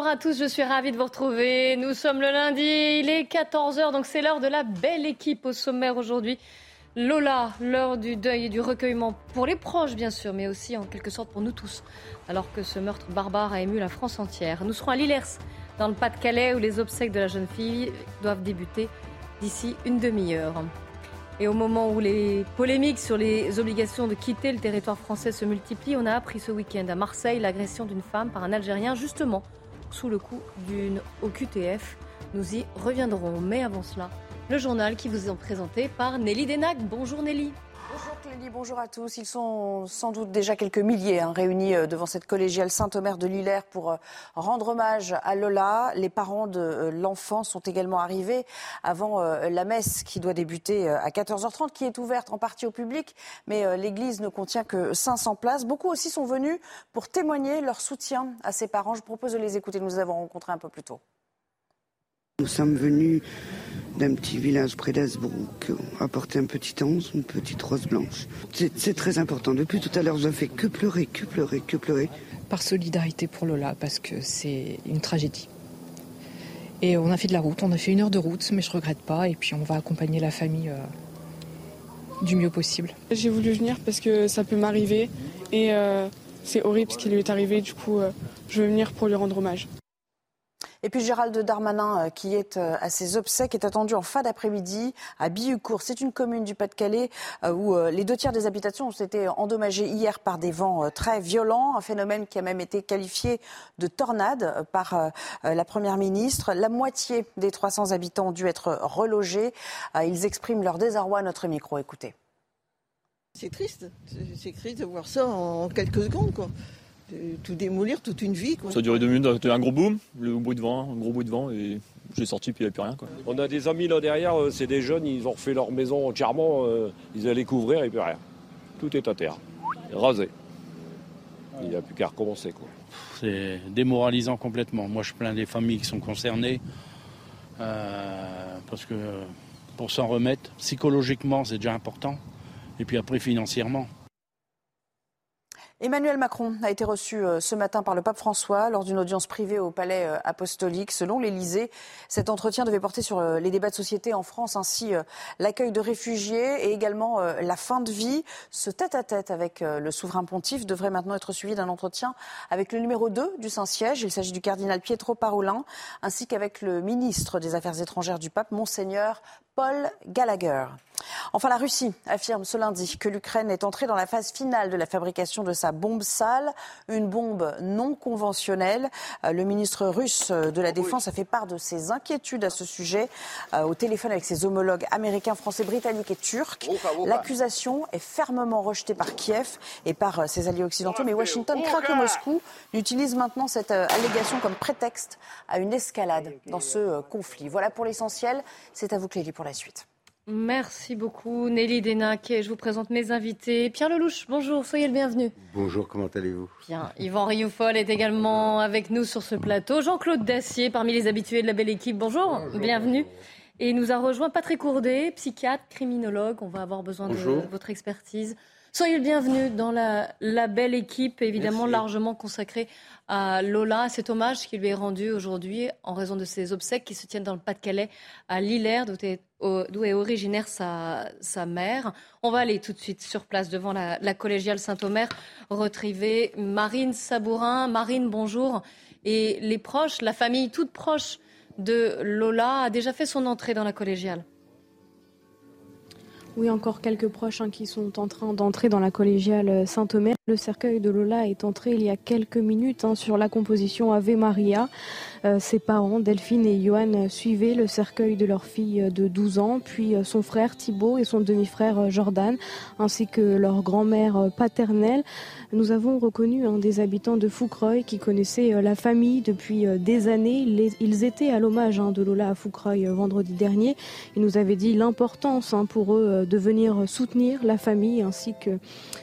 Bonjour à tous, je suis ravie de vous retrouver. Nous sommes le lundi, il est 14h, donc c'est l'heure de la belle équipe au sommaire aujourd'hui. Lola, l'heure du deuil et du recueillement pour les proches bien sûr, mais aussi en quelque sorte pour nous tous, alors que ce meurtre barbare a ému la France entière. Nous serons à Lillers, dans le Pas-de-Calais, où les obsèques de la jeune fille doivent débuter d'ici une demi-heure. Et au moment où les polémiques sur les obligations de quitter le territoire français se multiplient, on a appris ce week-end à Marseille l'agression d'une femme par un Algérien, justement sous le coup d'une OQTF. Nous y reviendrons. Mais avant cela, le journal qui vous est présenté par Nelly Denac. Bonjour Nelly. Bonjour Clélie, bonjour à tous. Ils sont sans doute déjà quelques milliers hein, réunis euh, devant cette collégiale Saint-Omer de Lillers pour euh, rendre hommage à Lola. Les parents de euh, l'enfant sont également arrivés avant la messe qui doit débuter à 14h30, qui est ouverte en partie au public, mais l'église ne contient que 500 places. Beaucoup aussi sont venus pour témoigner leur soutien à ses parents. Je propose de les écouter. Nous les avons rencontrés un peu plus tôt. Nous sommes venus d'un petit village près d'Asbrook, apporter un petit ange, une petite rose blanche. C'est très important. Depuis tout à l'heure, je ne fais que pleurer, que pleurer, que pleurer. Par solidarité pour Lola, parce que c'est une tragédie. Et on a fait de la route, on a fait une heure de route, mais je regrette pas. Et puis on va accompagner la famille euh, du mieux possible. J'ai voulu venir parce que ça peut m'arriver et euh, c'est horrible ce qui lui est arrivé. Du coup, euh, je veux venir pour lui rendre hommage. Et puis Gérald Darmanin, euh, qui est euh, à ses obsèques, est attendu en fin d'après-midi à Billucourt. C'est une commune du Pas-de-Calais euh, où les deux tiers des habitations ont été endommagées hier par des vents très violents, un phénomène qui a même été qualifié de tornade par la Première ministre. La moitié des 300 habitants ont dû être relogés. Ils expriment leur désarroi à notre micro. Écoutez. C'est triste, c'est triste de voir ça en quelques secondes. Quoi tout démolir, toute une vie. Ça a duré deux minutes, un gros boom, le bruit de vent, un gros bruit de vent, et j'ai sorti, puis il n'y avait plus rien. Quoi. On a des amis là derrière, euh, c'est des jeunes, ils ont refait leur maison entièrement, euh, ils allaient couvrir et puis rien. Tout est à terre, rasé. Il n'y a plus qu'à recommencer. C'est démoralisant complètement. Moi, je plains les familles qui sont concernées, euh, parce que pour s'en remettre, psychologiquement, c'est déjà important, et puis après, financièrement. Emmanuel Macron a été reçu euh, ce matin par le pape François lors d'une audience privée au palais euh, apostolique. Selon l'Élysée, cet entretien devait porter sur euh, les débats de société en France, ainsi l'accueil de réfugiés et également la fin de vie. Ce tête-à-tête avec le souverain pontife devrait maintenant être suivi d'un entretien avec le numéro 2 du Saint-Siège. Il s'agit du cardinal Pietro Parolin, ainsi qu'avec le ministre des Affaires étrangères du pape, Monseigneur Paul Gallagher. Enfin, la Russie affirme ce lundi que l'Ukraine est entrée dans la phase finale de la fabrication de sa bombe sale, une bombe non conventionnelle. Euh, le ministre russe de la Défense a fait part de ses inquiétudes à ce sujet euh, au téléphone avec ses homologues américains, français, britanniques et turcs. L'accusation est fermement rejetée par Kiev et par euh, ses alliés occidentaux, mais Washington craint que Moscou utilise maintenant cette allégation comme prétexte à une escalade dans ce conflit. Voilà pour l'essentiel. C'est à vous, Clélie, pour la suite. Merci beaucoup Nelly Denac. Je vous présente mes invités. Pierre Lelouch, bonjour, soyez le bienvenu. Bonjour, comment allez-vous? Bien, Yvan Rioufol est également avec nous sur ce plateau. Jean-Claude Dacier, parmi les habitués de la belle équipe, bonjour, bienvenue. Et nous a rejoint Patrick Courdet, psychiatre, criminologue. On va avoir besoin de votre expertise. Soyez le bienvenu dans la, belle équipe, évidemment largement consacrée à Lola, cet hommage qui lui est rendu aujourd'hui en raison de ses obsèques qui se tiennent dans le Pas-de-Calais, à Lillers, d'où est, originaire sa, mère. On va aller tout de suite sur place devant la, collégiale Saint-Omer, retriver Marine Sabourin. Marine, bonjour. Et les proches, la famille toute proche de Lola a déjà fait son entrée dans la collégiale. Oui, encore quelques proches hein, qui sont en train d'entrer dans la collégiale Saint-Omer. Le cercueil de Lola est entré il y a quelques minutes hein, sur la composition Ave Maria. Euh, ses parents, Delphine et Johan, suivaient le cercueil de leur fille de 12 ans, puis euh, son frère Thibault et son demi-frère euh, Jordan, ainsi que leur grand-mère paternelle. Nous avons reconnu des habitants de Foucreuil qui connaissait la famille depuis des années. ils étaient à l'hommage hein, de Lola à Foucreuil vendredi dernier. Ils nous avaient dit l'importance hein, pour eux de venir soutenir la famille ainsi que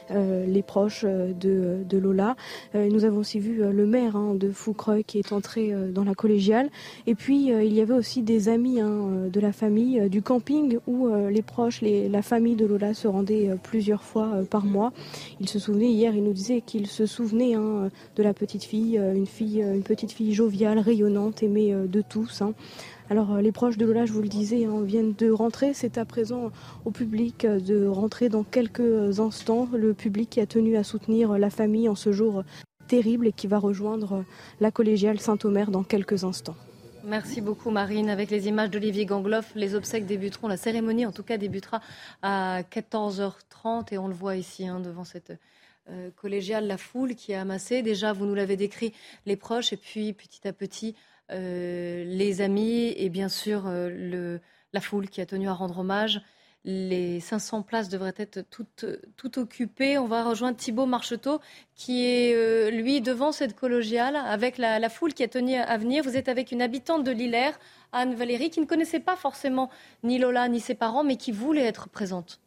les proches de, Lola. Euh, nous avons aussi vu euh, le maire hein, de Foucreuil qui est entré euh, dans la collégiale. Et puis il y avait aussi des amis hein, de la famille du camping où les proches, la famille de Lola se rendaient plusieurs fois par mois. Il se souvenait hier, il nous disait qu'il se souvenait hein, de la petite fille, une fille, une petite fille joviale, rayonnante, aimée de tous. Alors euh, les proches de Lola, je vous le disais, hein, viennent de rentrer. C'est à présent au public euh, de rentrer dans quelques instants. Le public qui a tenu à soutenir la famille en ce jour terrible et qui va rejoindre euh, la collégiale Saint-Omer dans quelques instants. Merci beaucoup Marine. Avec les images d'Olivier Gangloff, les obsèques débuteront, la cérémonie en tout cas débutera à 14h30 et on le voit ici hein, devant cette collégiale, la foule qui a amassé. Déjà, vous nous l'avez décrit, les proches et puis petit à petit euh, les amis et bien sûr euh, la foule qui a tenu à rendre hommage. Les 500 places devraient être toutes, occupées. On va rejoindre Thibault Marcheteau qui est, euh, lui, devant cette collégiale avec la, la, foule qui a tenu à venir. Vous êtes avec une habitante de Lillers, Anne Valérie, qui ne connaissait pas forcément ni Lola ni ses parents, mais qui voulait être présente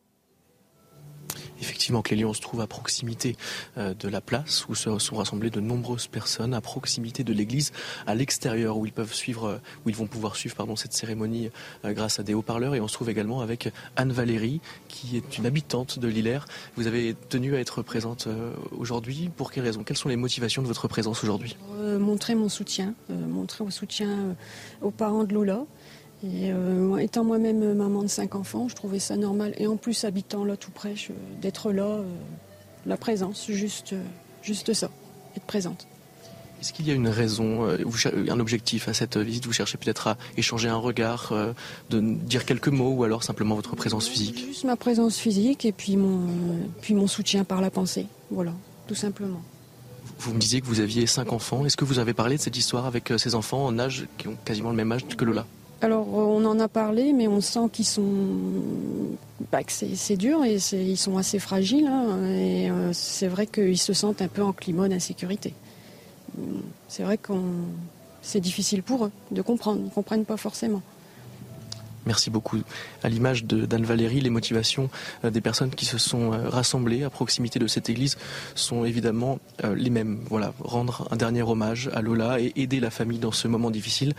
effectivement que les se trouvent à proximité euh, de la place où se sont rassemblées de nombreuses personnes, à proximité de l'église, à l'extérieur où ils peuvent suivre, euh, où ils vont pouvoir suivre pardon, cette cérémonie euh, grâce à des haut-parleurs. Et on se trouve également avec Anne Valérie, qui est une habitante de Lillers. Vous avez tenu à être présente aujourd'hui. Pour quelles raisons? Quelles sont les motivations de votre présence aujourd'hui? Montrer mon soutien, montrer mon soutien aux parents de Lola. Et euh, étant moi-même maman de cinq enfants, je trouvais ça normal. Et en plus, habitant là tout près, d'être là, euh, la présence, juste, euh, juste ça, être présente. Est-ce qu'il y a une raison, un objectif à cette visite? Vous cherchez peut-être à échanger un regard, de dire quelques mots ou alors simplement votre présence physique? Juste ma présence physique et puis mon, puis mon soutien par la pensée. Voilà, tout simplement. Vous me disiez que vous aviez cinq enfants. Est-ce que vous avez parlé de cette histoire avec ces enfants en âge qui ont quasiment le même âge que Lola? Alors, euh, on en a parlé, mais on sent qu'ils sont. Bah, que c'est dur et ils sont assez fragiles. Hein, et euh, c'est vrai qu'ils se sentent un peu en climat d'insécurité. C'est vrai que c'est difficile pour eux de comprendre. Ils ne comprennent pas forcément. Merci beaucoup. À l'image d'Anne Valérie, les motivations euh, des personnes qui se sont euh, rassemblées à proximité de cette église sont évidemment euh, les mêmes. Voilà, rendre un dernier hommage à Lola et aider la famille dans ce moment difficile.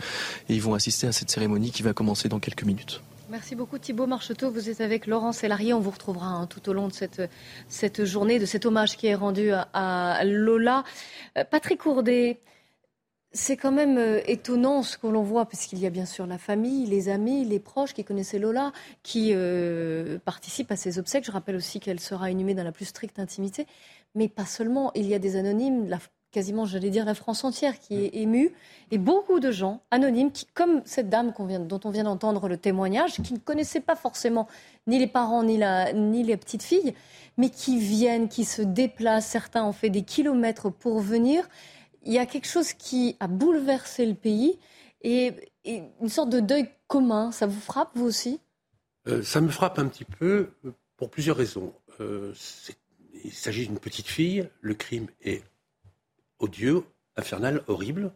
Et ils vont assister à cette cérémonie qui va commencer dans quelques minutes. Merci beaucoup Thibault Marcheteau. Vous êtes avec Laurent Sélarié. On vous retrouvera hein, tout au long de cette, cette journée, de cet hommage qui est rendu à, Lola. Patrick Courdet, c'est quand même euh, étonnant ce que l'on voit, puisqu'il y a bien sûr la famille, les amis, les proches qui connaissaient Lola, qui euh, participent à ces obsèques. Je rappelle aussi qu'elle sera inhumée dans la plus stricte intimité. Mais pas seulement, il y a des anonymes, quasiment, j'allais dire, la France entière qui est émue, et beaucoup de gens anonymes, qui, comme cette dame dont on vient d'entendre le témoignage, qui ne connaissaient pas forcément ni les parents, ni, la, ni les petites filles, mais qui viennent, qui se déplacent. Certains ont fait des kilomètres pour venir il y a quelque chose qui a bouleversé le pays et, une sorte de deuil commun. Ça vous frappe, vous aussi? Euh, Ça me frappe un petit peu euh, pour plusieurs raisons. Euh, il s'agit d'une petite fille, le crime est odieux, infernal, horrible.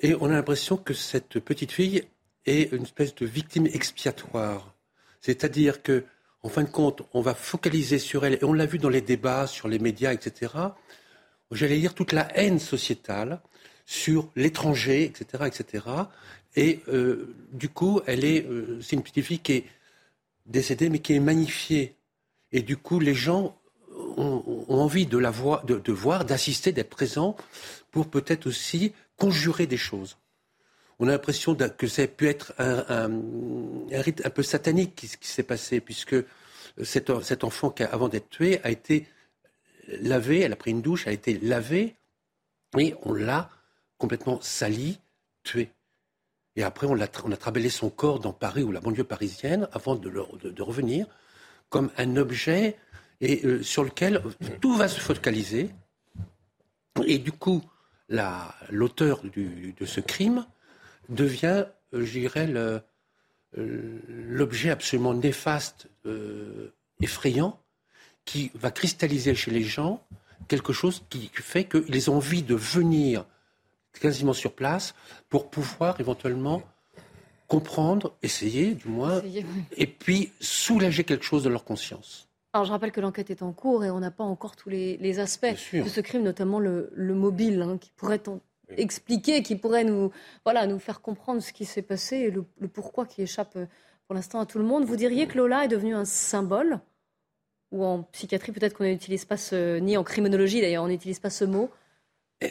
Et on a l'impression que cette petite fille est une espèce de victime expiatoire. C'est-à-dire que, en fin de compte, on va focaliser sur elle, et on l'a vu dans les débats, sur les médias, etc j'allais dire, toute la haine sociétale sur l'étranger, etc., etc. Et euh, du coup, elle est, euh, c'est une petite fille qui est décédée, mais qui est magnifiée. Et du coup, les gens ont, envie de la voir, de, voir, d'assister, d'être présents, pour peut-être aussi conjurer des choses. On a l'impression que ça a pu être un, rite un peu satanique qui, s'est passé, puisque cet, cet enfant, qui, avant d'être tué, a été lavée, elle a pris une douche, a été lavée, et on l'a complètement salie, tuée. Et après, on a, on son corps dans Paris ou la banlieue parisienne avant de, revenir comme un objet et euh, sur lequel tout va se focaliser. Et du coup, la- l'auteur de ce crime devient, euh, je dirais, euh, l'objet absolument néfaste, effrayant, qui va cristalliser chez les gens quelque chose qui fait qu'ils ont envie de venir quasiment sur place pour pouvoir éventuellement comprendre, essayer du moins, Essayer, oui. et puis soulager quelque chose de leur conscience. Alors je rappelle que l'enquête est en cours et on n'a pas encore tous les, les aspects de ce crime, notamment le, le mobile, hein, qui pourrait expliquer, qui pourrait nous, voilà, nous faire comprendre ce qui s'est passé et le, le pourquoi qui échappe euh, pour l'instant à tout le monde. Vous diriez que Lola est devenue un symbole Ou en psychiatrie, peut-être qu'on n'utilise pas ce... Ni en criminologie d'ailleurs, on n'utilise pas ce mot.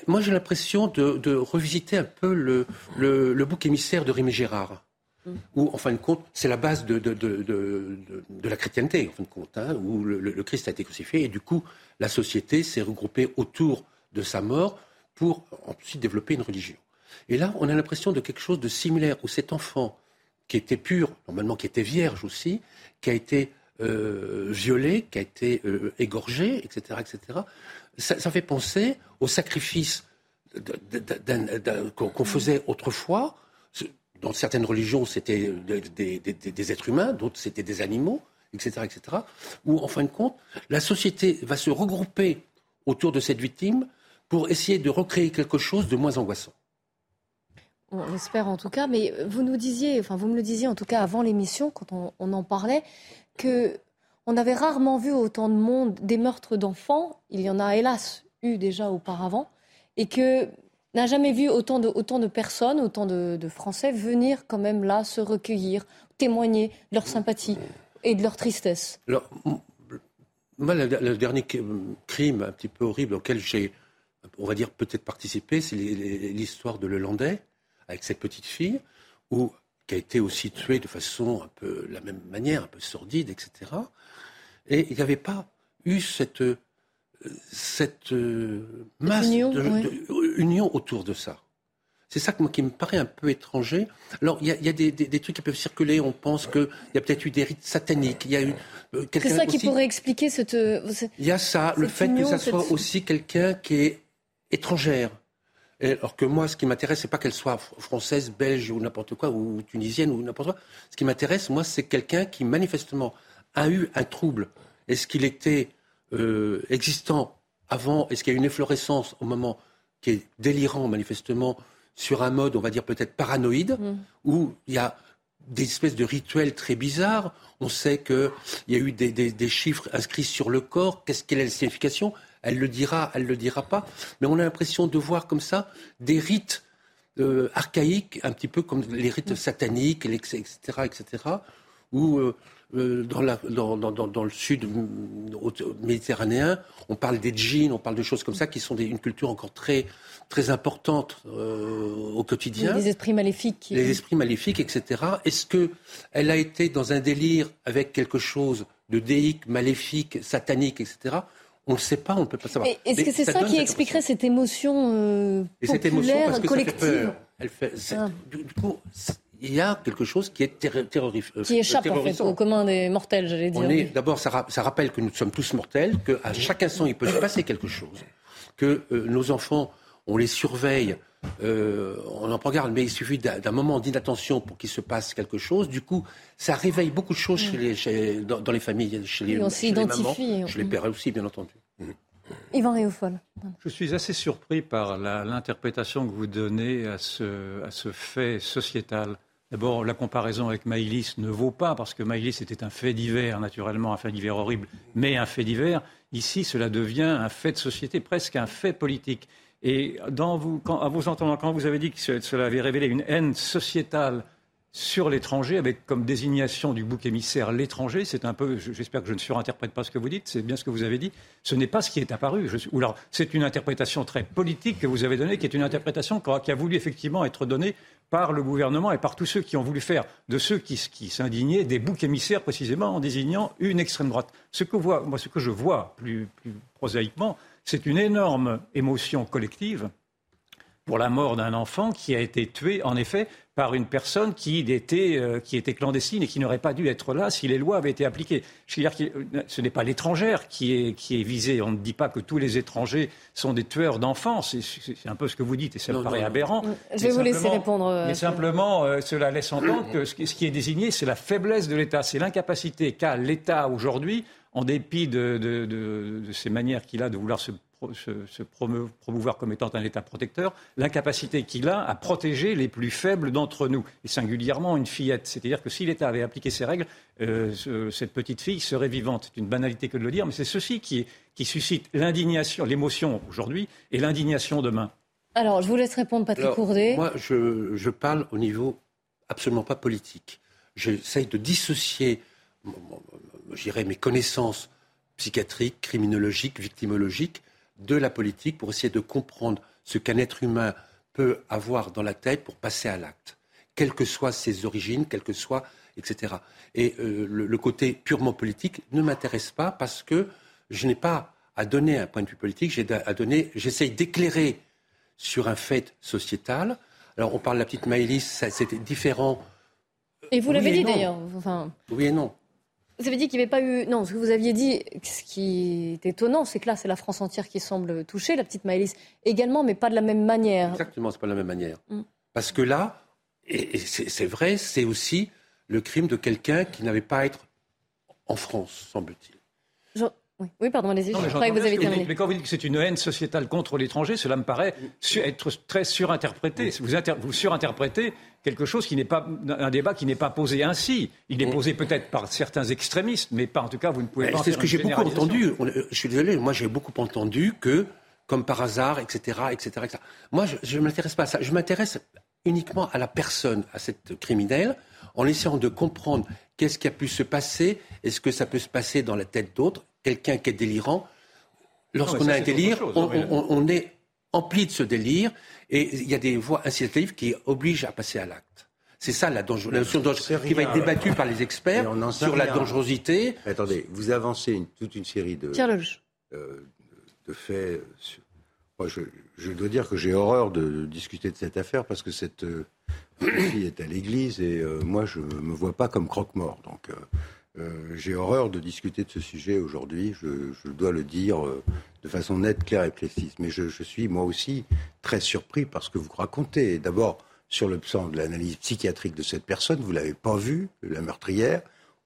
Moi, j'ai l'impression de, de revisiter un peu le, le, le bouc émissaire de Rémi Gérard. Mm. Où, en fin de compte, c'est la base de, de, de, la chrétienté, en fin de compte, hein, où le Christ a été crucifié, et du coup, la société s'est regroupée autour de sa mort pour ensuite développer une religion. Et là, on a l'impression de quelque chose de similaire, où cet enfant, qui était pur, normalement qui était vierge aussi, qui a été euh, violé, qui a été euh, égorgé, etc., etc., ça, fait penser au sacrifice qu'on faisait autrefois. Dans certaines religions, c'était des, êtres humains, d'autres, c'était des animaux, etc., etc., où, en fin de compte, la société va se regrouper autour de cette victime pour essayer de recréer quelque chose de moins angoissant. On l'espère en tout cas, mais vous nous disiez, enfin vous me le disiez en tout cas avant l'émission, quand on en parlait, que on avait rarement vu autant de monde des meurtres d'enfants. Il y en a hélas eu déjà auparavant, et que n'a jamais vu autant de, personnes, autant de, Français venir quand même là se recueillir, témoigner de leur sympathie et de leur tristesse. Alors, moi, le, dernier crime un petit peu horrible auquel j'ai, on va dire, peut-être participé, c'est l'histoire de Lelandais, avec cette petite fille, où, qui a été aussi tuée de façon un peu la même manière, un peu sordide, etc. Et il n'y avait pas eu cette, euh, cette euh, masse union, de, ouais. de- union autour de ça. C'est ça que moi, qui me paraît un peu étranger. Alors, il y a, il y a des, des- des trucs qui peuvent circuler. On pense qu'il y a peut-être eu des rites sataniques. Il y a eu euh, C'est ça qui pourrait expliquer cette. euh, ce- il y a ça, le Cette fait union, que ça soit cette- aussi quelqu'un qui est étrangère. Alors que moi, ce qui m'intéresse, c'est pas qu'elle soit fr- française, belge ou n'importe quoi, ou tunisienne ou n'importe quoi. Ce qui m'intéresse, moi, c'est quelqu'un qui manifestement a eu un trouble. Est-ce qu'il était euh, existant avant? Est-ce qu'il y a eu une efflorescence au moment qui est délirant, manifestement, sur un mode, on va dire peut-être paranoïde, Mm. où il y a des espèces de rituels très bizarres? On sait qu'il y a eu des, des- des chiffres inscrits sur le corps. Qu'est-ce quelle est la signification? Elle le dira, elle le dira pas. Mais on a l'impression de voir comme ça des rites euh, archaïques, un petit peu comme les rites sataniques, les- etc., etc., où euh, euh, dans, la- dans- dans- dans- dans le sud mm, méditerranéen, on parle des djinns, on parle de choses comme ça qui sont des- une culture encore très, très importante euh, au quotidien des esprits maléfiques. Les esprits maléfiques, etc. Est-ce que elle a été dans un délire avec quelque chose de déique, maléfique, satanique, etc. On ne sait pas, on ne peut pas savoir. Est-ce que c'est ça, qui expliquerait cette émotion euh, et cette émotion, populaire, parce que ça fait collective peur. Elle fait, Ah. du, coup, il y a quelque chose qui est terrorif- euh, qui échappe en fait au commun des mortels, j'allais dire. Est d'abord, ça, ra- ça rappelle que nous sommes tous mortels, qu'à chaque instant il peut se passer quelque chose, que euh, nos enfants, on les surveille, euh, on en prend garde, mais il suffit d'un moment d'inattention pour qu'il se passe quelque chose. Du coup, ça réveille beaucoup de choses chez les, chez- dans, dans les familles, chez les, chez les s'identifie. mamans, chez les pères aussi, bien entendu. Yvan Réaufol. Je suis assez surpris par l'interprétation que vous donnez à ce, à ce fait sociétal. D'abord, la comparaison avec Maïlis ne vaut pas, parce que Maïlis était un fait divers, naturellement, un fait divers horrible, mais un fait divers. Ici, cela devient un fait de société, presque un fait politique. Et quand, à vous entendant, quand vous avez dit que ce- cela avait révélé une haine sociétale sur l'étranger, avec comme désignation du bouc émissaire l'étranger, c'est un peu, j'espère que je ne surinterprète pas ce que vous dites, c'est bien ce que vous avez dit, ce n'est pas ce qui est apparu. C'est une interprétation très politique que vous avez donnée, qui est une interprétation qui a- voulu effectivement être donnée par le gouvernement et par tous ceux qui ont voulu faire de ceux qui, s'indignaient des boucs émissaires précisément en désignant une extrême droite. Ce que, voit- moi, ce que je vois plus prosaïquement, c'est une énorme émotion collective pour la mort d'un enfant qui a été tué, en effet, par une personne qui était, euh, qui était clandestine et qui n'aurait pas dû être là si les lois avaient été appliquées. Je veux dire que ce n'est pas l'étrangère qui est, qui est visée. On ne dit pas que tous les étrangers sont des tueurs d'enfants. C'est un peu ce que vous dites et ça me paraît aberrant. Je vais vous laisser répondre. euh, Mais simplement, euh, cela laisse entendre que ce qui est désigné, c'est la faiblesse de l'État. C'est l'incapacité qu'a l'État aujourd'hui, en dépit de, de- de- de ces manières qu'il a de vouloir se, pro- se- se promeu- promouvoir comme étant un État protecteur, l'incapacité qu'il a à protéger les plus faibles d'entre nous, et singulièrement une fillette. C'est-à-dire que si l'État avait appliqué ces règles, euh, ce- cette petite fille serait vivante. C'est une banalité que de le dire, mais c'est ceci qui, qui suscite l'indignation, l'émotion aujourd'hui et l'indignation demain. Alors, je vous laisse répondre, Patrick Alors, Courdet. Moi, je, je parle au niveau absolument pas politique. J'essaye de dissocier, dirais, mes connaissances psychiatriques, criminologiques, victimologiques de la politique pour essayer de comprendre ce qu'un être humain peut avoir dans la tête pour passer à l'acte, quelles que soient ses origines, quelles que soient, etc. Et euh, le, le côté purement politique ne m'intéresse pas parce que je n'ai pas à donner un point de vue politique, j'ai à donner, j'essaye d'éclairer sur un fait sociétal. Alors, on parle de la petite Maëlys, c'était différent. Et vous l'avez dit d'ailleurs. Enfin, Oui et non. Vous avez dit qu'il n'y avait pas eu. Non, ce que vous aviez dit, ce qui est étonnant, c'est que là, c'est la France entière qui semble touchée, la petite Maëlys également, mais pas de la même manière. Exactement, c'est pas de la même manière. Mm. Parce que là, et, et c'est c'est vrai, c'est aussi le crime de quelqu'un qui n'avait pas à être en France, semble-t-il. Oui. oui, pardon, allez-y. Non, Je mais croyais que vous avez terminé. Mais quand vous dites que c'est une haine sociétale contre l'étranger, cela me paraît su- être très surinterprété. Vous, inter- vous surinterprétez quelque chose qui n'est pas un débat qui n'est pas posé ainsi. Il est posé peut-être par certains extrémistes, mais pas en tout cas vous ne pouvez Mais pas. C'est ce que j'ai beaucoup entendu. On- Je suis désolé, moi j'ai beaucoup entendu que, comme par hasard, etc., etc., etc. Moi, je ne m'intéresse pas à ça. Je m'intéresse uniquement à la personne, à cette criminelle, en essayant de comprendre qu'est-ce qui a pu se passer, est-ce que ça peut se passer dans la tête d'autres, quelqu'un qui est délirant. Lorsqu'on a un délire, chose, on, oui. on- on est empli de ce délire, et il y a des voies incitatives qui obligent à passer à l'acte. C'est ça la, dangereux- la notion qui va être débattue par les experts on sur la dangerosité. Attendez, vous avancez une- toute une série de, euh, de faits. euh, sur- Moi, je, je dois dire que j'ai horreur de discuter de cette affaire parce que cette euh, fille est à l'église et euh, moi, je ne me vois pas comme croque-mort. Donc, euh, j'ai horreur de discuter de ce sujet aujourd'hui. Je, je dois le dire euh, de façon nette, claire et précise. Mais je, je suis moi aussi très surpris par ce que vous racontez. D'abord, sur le plan de l'analyse psychiatrique de cette personne, vous l'avez pas vue, la meurtrière.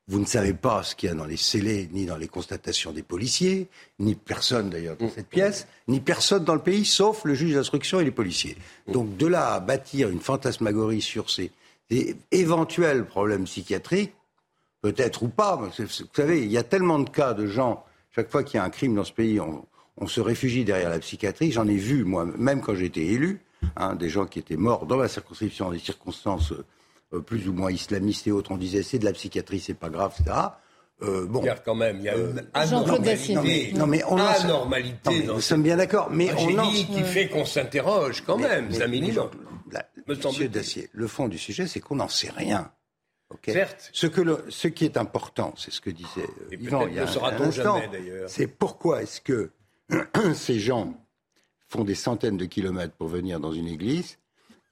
Vous ne savez pas ce qu'il y a dans les scellés, ni dans les constatations des policiers, ni personne d'ailleurs dans cette pièce, ni personne dans le pays, sauf le juge d'instruction et les policiers. Donc de là à bâtir une fantasmagorie sur ces éventuels problèmes psychiatriques, peut-être ou pas, mais vous savez, il y a tellement de cas de gens, chaque fois qu'il y a un crime dans ce pays, on, on se réfugie derrière la psychiatrie. J'en ai vu, moi, même quand j'étais élu, hein, des gens qui étaient morts dans ma circonscription, dans des circonstances euh, plus ou moins islamistes et autres. On disait c'est de la psychiatrie, c'est pas grave, etc. Euh, bon, Regarde quand même, il y a une non, mais, anormalité, non, mais on anormalité Non, mais dans nous sommes bien d'accord, mais on en dit qui fait qu'on s'interroge quand même, c'est un minimum. La- Me Monsieur. Dacier, le fond du sujet, c'est qu'on n'en sait rien. Certes. Ce, que le- ce qui est important, c'est ce que disait euh, Et Yvan il y a ne un- instant, c'est pourquoi est-ce que ces gens font des centaines de kilomètres pour venir dans une église?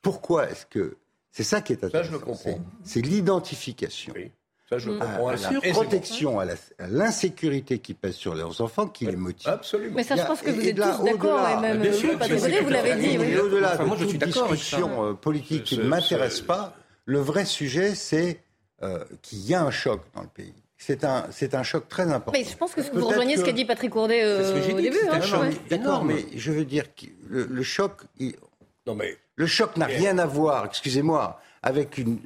Pourquoi est-ce que... C'est ça qui est Ça, intéressant. je le comprends. C'est l'identification Oui, ça, je le à comprends. la Et c'est- protection, à la- l'insécurité qui pèse sur leurs enfants qui les motive. Absolument. Mais ça, je pense que vous et êtes tous d'accord, et même bien euh, sûr, vous, vous l'avez dit. oui. Et au-delà Enfin, de moi, je toute discussion euh, politique qui ne m'intéresse pas, le vrai sujet, c'est euh, qu'il y a un choc dans le pays. C'est un, c'est un choc très important. Mais je pense que vous rejoignez ce que- qu'a dit Patrick Courdet euh, ce que j'ai au dit, début. c'est un hein, choc ouais. D'accord, mais je veux dire que le, le choc, il- Non, mais le choc n'a rien à voir, excusez-moi, avec une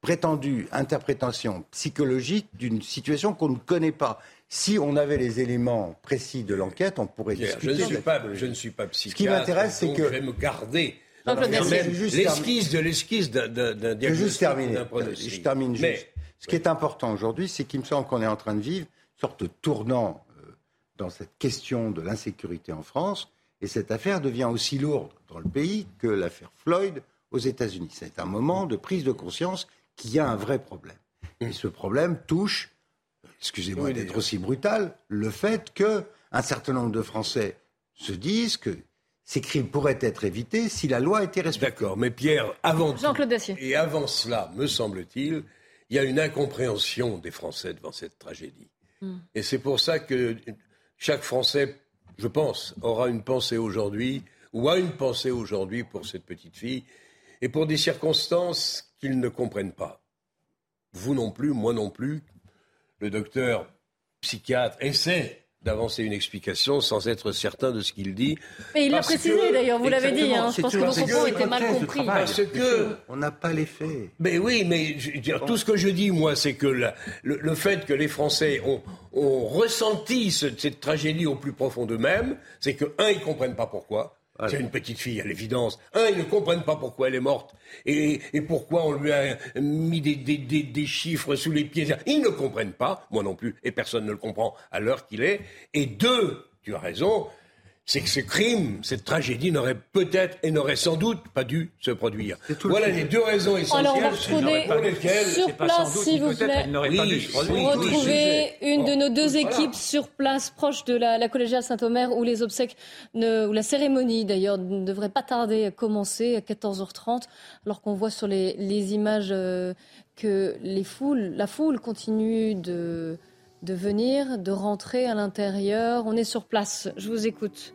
prétendue interprétation psychologique d'une situation qu'on ne connaît pas. Si on avait les éléments précis de l'enquête, on pourrait Pierre, je discuter. ne suis pas, je ne suis pas psychiatre. qui m'intéresse, c'est que- je vais me garder. Quand même, L'esquisse de l'esquisse d'un Je diagnostic. juste terminer. Je termine juste. Mais, Ce qui est important aujourd'hui, c'est qu'il me semble qu'on est en train de vivre une sorte de tournant euh, dans cette question de l'insécurité en France. Et cette affaire devient aussi lourde dans le pays que l'affaire Floyd aux États-Unis. C'est un moment de prise de conscience qu'il y a un vrai problème. Et ce problème touche, excusez-moi d'être aussi brutal, le fait que un certain nombre de Français se disent que ces crimes pourraient être évités si la loi était respectée. D'accord, mais Pierre, avant tout, Jean-Claude Dacier. et avant cela, me semble-t-il, il y a une incompréhension des Français devant cette tragédie. Hmm. Et c'est pour ça que chaque Français, je pense, aura une pensée aujourd'hui, ou a une pensée aujourd'hui pour cette petite fille, et pour des circonstances qu'ils ne comprennent pas. Vous non plus, moi non plus. Le docteur psychiatre essaie d'avancer une explication sans être certain de ce qu'il dit. Mais il l'a précisé que- d'ailleurs, vous l'avez dit. Hein, je pense que vos propos étaient mal compris. Parce que On n'a pas les faits. mais oui, mais je veux dire, tout ce que je dis, moi, c'est que la- le, le fait que les Français ont, ont ressenti ce- cette tragédie au plus profond d'eux-mêmes, c'est que, un, ils comprennent pas pourquoi. C'est une petite fille, à l'évidence. Un, ils ne comprennent pas pourquoi elle est morte et, pourquoi on lui a mis des chiffres sous les pieds. Ils ne comprennent pas, moi non plus, et personne ne le comprend à l'heure qu'il est. Et deux, tu as raison, c'est que ce crime, cette tragédie n'aurait peut-être et n'aurait sans doute pas dû se produire. Voilà les deux raisons essentielles Alors, on va retrouver pour lesquelles sur place, s'il vous plaît. Oui, oui, Retrouver oui. une de nos deux Voilà. équipes sur place, proche de la, la collégiale Saint-Omer, où les obsèques, ne, où la cérémonie d'ailleurs ne devrait pas tarder à commencer à 14h30, alors qu'on voit sur les, les images euh, que les foules, la foule continue de, de venir, de rentrer à l'intérieur. On est sur place. Je vous écoute.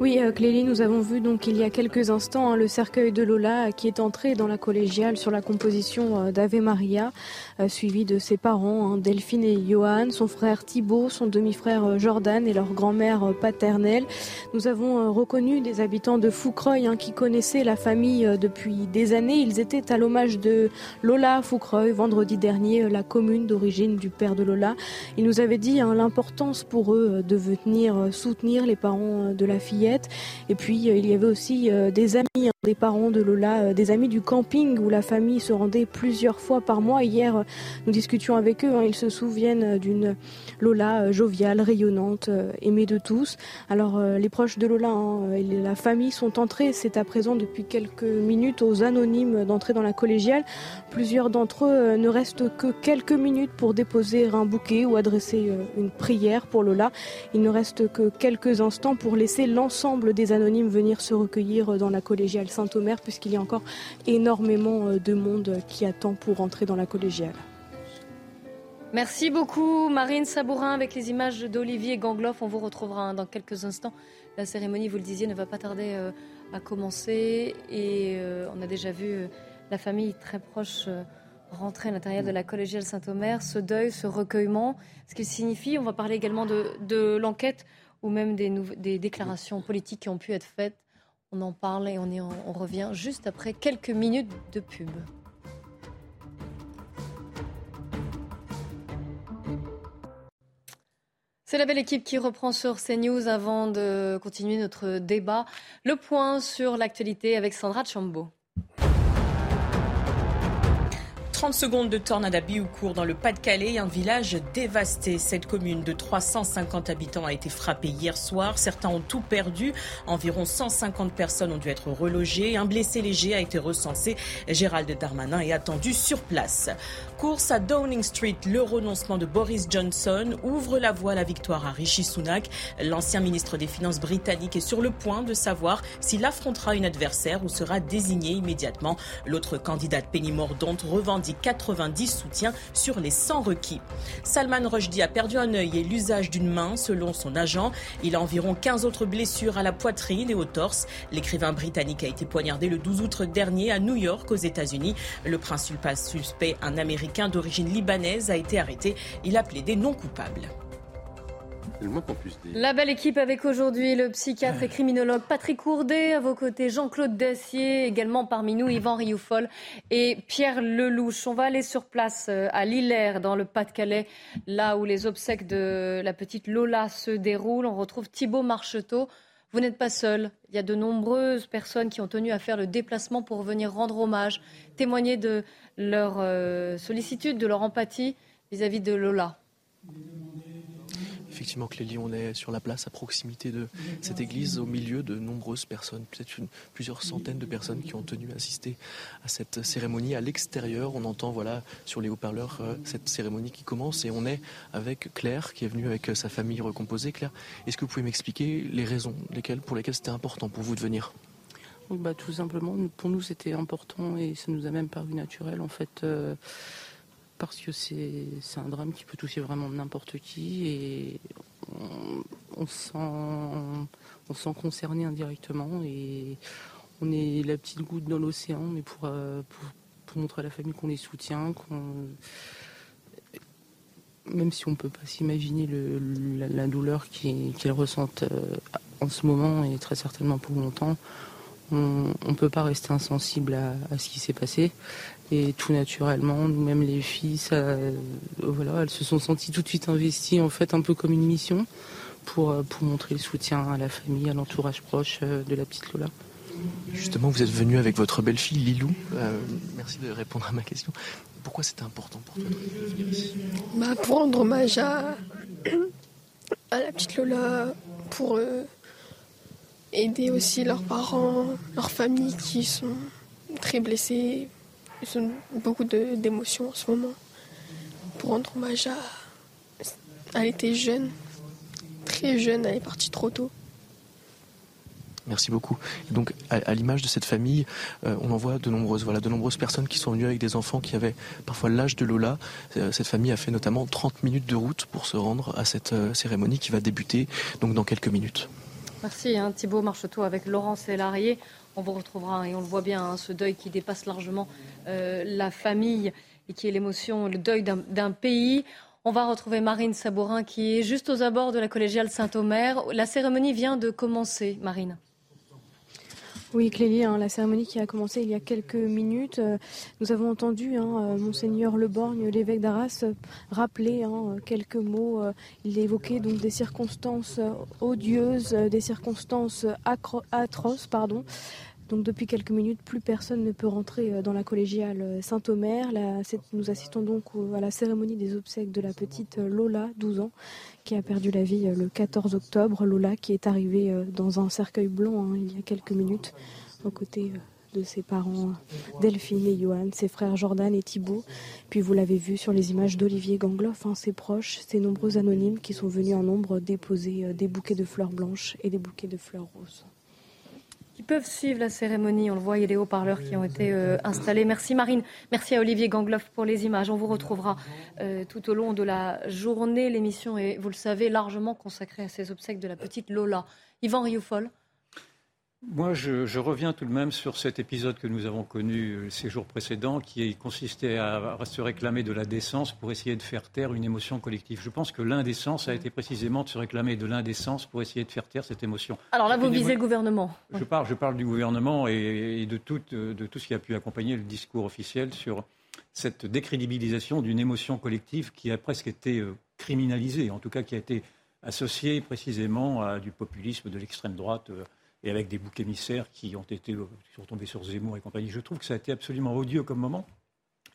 Oui, euh, Clélie, nous avons vu donc il y a quelques instants hein, le cercueil de Lola qui est entré dans la collégiale sur la composition euh, d'Ave Maria, euh, suivi de ses parents, hein, Delphine et Johan, son frère Thibault, son demi-frère Jordan et leur grand-mère paternelle. Nous avons reconnu des habitants de Foucreuil hein, qui connaissaient la famille depuis des années. Ils étaient à l'hommage de Lola Foucreuil, vendredi dernier, la commune d'origine du père de Lola. Ils nous avaient dit l'importance pour eux de venir soutenir les parents de la Et puis euh, il y avait aussi euh, des amis, hein, des parents de Lola, euh, des amis du camping où la famille se rendait plusieurs fois par mois. Hier, nous discutions avec eux. hein, ils se souviennent d'une Lola joviale, rayonnante, aimée de tous. Alors les proches de Lola hein, et la famille sont entrés. C'est à présent depuis quelques minutes aux anonymes d'entrer dans la collégiale. Plusieurs d'entre eux ne restent que quelques minutes pour déposer un bouquet ou adresser une prière pour Lola. Il ne reste que quelques instants pour laisser l'ensemble des anonymes venir se recueillir dans la collégiale Saint-Omer, puisqu'il y a encore énormément euh, de monde qui attend pour entrer dans la collégiale. Merci beaucoup Marine Sabourin avec les images d'Olivier Gangloff. On vous retrouvera hein, dans quelques instants. La cérémonie, vous le disiez, ne va pas tarder euh, à commencer et euh, on a déjà vu euh, la famille très proche euh, rentrer à l'intérieur de la collégiale Saint-Omer. Ce deuil, ce recueillement, ce qu'il signifie. On va parler également de l'enquête ou même des, déclarations politiques qui ont pu être faites. On en parle et on revient juste après quelques minutes de pub. C'est la belle équipe qui reprend sur CNews avant de continuer notre débat. Le point sur l'actualité avec Sandra Chambaud. 30 secondes de tornade à Bioucourt dans le Pas-de-Calais, un village dévasté. Cette commune de 350 habitants a été frappée hier soir. Certains ont tout perdu. Environ 150 personnes ont dû être relogées. Un blessé léger a été recensé. Gérald Darmanin est attendu sur place. Course à Downing Street, le renoncement de Boris Johnson ouvre la voie à la victoire à Rishi Sunak. L'ancien ministre des Finances britannique est sur le point de savoir s'il affrontera une adversaire ou sera désigné immédiatement. L'autre candidate Penny Mordaunt revendique 90 soutiens sur les 100 requis. Salman Rushdie a perdu un œil et l'usage d'une main selon son agent. Il a environ 15 autres blessures à la poitrine et au torse. L'écrivain britannique a été poignardé le 12 août dernier à New York aux États-Unis. Le principal suspect, un Américain d'origine libanaise, a été arrêté. Il a plaidé non coupable. La belle équipe avec aujourd'hui le psychiatre et criminologue Patrick Courdet, à vos côtés Jean-Claude Dacier, également parmi nous Yvan Rioufol et Pierre Lelouch. On va aller sur place euh, à Lillers, dans le Pas-de-Calais, là où les obsèques de la petite Lola se déroulent. On retrouve Thibaut Marcheteau. Vous n'êtes pas seul. Il y a de nombreuses personnes qui ont tenu à faire le déplacement pour venir rendre hommage, témoigner de leur euh, sollicitude, de leur empathie vis-à-vis de Lola. Effectivement, Clélie, on est sur la place à proximité de cette église, au milieu de nombreuses personnes, peut-être plusieurs centaines de personnes qui ont tenu à assister à cette cérémonie. À l'extérieur, on entend voilà, sur les haut-parleurs euh, cette cérémonie qui commence et on est avec Claire qui est venue avec sa famille recomposée. Claire, est-ce que vous pouvez m'expliquer les raisons pour lesquelles c'était important pour vous de venir? Bah, Tout simplement, pour nous c'était important et ça nous a même paru naturel en fait. Euh, parce que c'est un drame qui peut toucher vraiment n'importe qui et on, on sent concerné indirectement et on est la petite goutte dans l'océan, mais pour, euh, pour, montrer à la famille qu'on les soutient, même si on ne peut pas s'imaginer la, douleur qu'ils ressentent euh, en ce moment et très certainement pour longtemps, on ne peut pas rester insensible à, ce qui s'est passé. Et tout naturellement, nous-mêmes les filles, euh, voilà, elles se sont senties tout de suite investies, en fait, un peu comme une mission pour, euh, pour montrer le soutien à la famille, à l'entourage proche euh, de la petite Lola. Justement, vous êtes venu avec votre belle-fille Lilou. merci de répondre à ma question. Pourquoi c'était important pour toi de venir ici? Bah, Pour rendre hommage à, à la petite Lola, pour aider aussi leurs parents, leurs familles qui sont très blessés. Beaucoup d'émotions en ce moment. Pour rendre hommage à. Elle était jeune, très jeune, elle est partie trop tôt. Merci beaucoup. donc, à, l'image de cette famille, euh, on en voit de nombreuses, voilà, de nombreuses personnes qui sont venues avec des enfants qui avaient parfois l'âge de Lola. Euh, cette famille a fait notamment 30 minutes de route pour se rendre à cette euh, cérémonie qui va débuter donc dans quelques minutes. Merci hein, Thibault Marcheteau avec Laurence Larié. On vous retrouvera et on le voit bien, hein, ce deuil qui dépasse largement euh, la famille et qui est l'émotion, le deuil d'un pays. On va retrouver Marine Sabourin qui est juste aux abords de la collégiale Saint-Omer. La cérémonie vient de commencer, Marine. Oui, Clélie, hein, la cérémonie qui a commencé il y a quelques minutes, euh, nous avons entendu hein, euh, monseigneur Leborgne, l'évêque d'Arras, euh, rappeler hein, quelques mots. il évoquait donc des circonstances odieuses, des circonstances atroces, pardon, depuis quelques minutes, plus personne ne peut rentrer euh, dans la collégiale euh, Saint-Omer. Nous assistons donc à la cérémonie des obsèques de la petite euh, Lola, 12 ans, qui a perdu la vie le 14 octobre. Lola qui est arrivée dans un cercueil blanc hein, il y a quelques minutes, aux côtés de ses parents Delphine et Johan, ses frères Jordan et Thibault. Puis vous l'avez vu sur les images d'Olivier Gangloff, hein, ses proches, ses nombreux anonymes qui sont venus en nombre déposer des bouquets de fleurs blanches et des bouquets de fleurs roses qui peuvent suivre la cérémonie. On le voit, il y a des haut-parleurs qui ont été euh, installés. Merci Marine, merci à Olivier Gangloff pour les images. On vous retrouvera euh, tout au long de la journée. L'émission est, vous le savez, largement consacrée à ces obsèques de la petite Lola. Yvan Rioufol. Moi, je, reviens tout de même sur cet épisode que nous avons connu euh, ces jours précédents, qui consistait à, se réclamer de la décence pour essayer de faire taire une émotion collective. Je pense que l'indécence a été précisément de se réclamer de l'indécence pour essayer de faire taire cette émotion. Alors là, vous visez le gouvernement. Je parle, je parle du gouvernement et, de, tout, de tout ce qui a pu accompagner le discours officiel sur cette décrédibilisation d'une émotion collective qui a presque été euh, criminalisée, en tout cas qui a été associée précisément à du populisme de l'extrême droite. Euh, et avec des boucs émissaires qui ont été qui sont tombés sur Zemmour et compagnie. Je trouve que ça a été absolument odieux comme moment.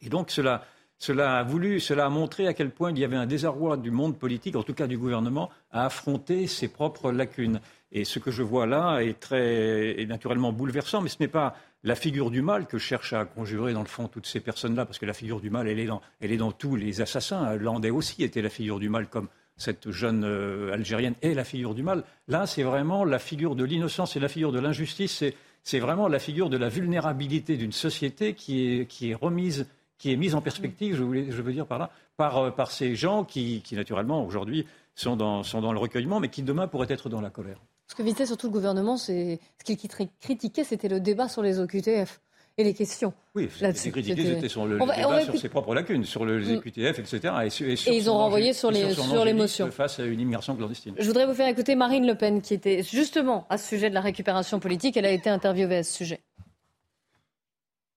Et donc cela, cela a voulu, cela a montré à quel point il y avait un désarroi du monde politique, en tout cas du gouvernement, à affronter ses propres lacunes. Et ce que je vois là est très naturellement bouleversant, mais ce n'est pas la figure du mal que cherchent à conjurer dans le fond toutes ces personnes-là, parce que la figure du mal, elle est dans, elle est dans tous les assassins. Landais aussi était la figure du mal, comme cette jeune euh, Algérienne est la figure du mal. Là, c'est vraiment la figure de l'innocence et la figure de l'injustice. C'est vraiment la figure de la vulnérabilité d'une société qui est, remise mise en perspective, je, veux dire par là, par, euh, ces gens qui, naturellement, aujourd'hui, sont dans, le recueillement, mais qui demain pourraient être dans la colère. Ce que visait surtout le gouvernement, ce qu'il critiquait, c'était le débat sur les OQTF et les questions. Oui, c'est critiqué, c'était sur le, débat sur ses propres lacunes, sur les EQTF, etc. Et, et, ils ont renvoyé sur l'émotion. Face à une immigration clandestine. Je voudrais vous faire écouter Marine Le Pen, qui était justement à ce sujet de la récupération politique. Elle a été interviewée à ce sujet.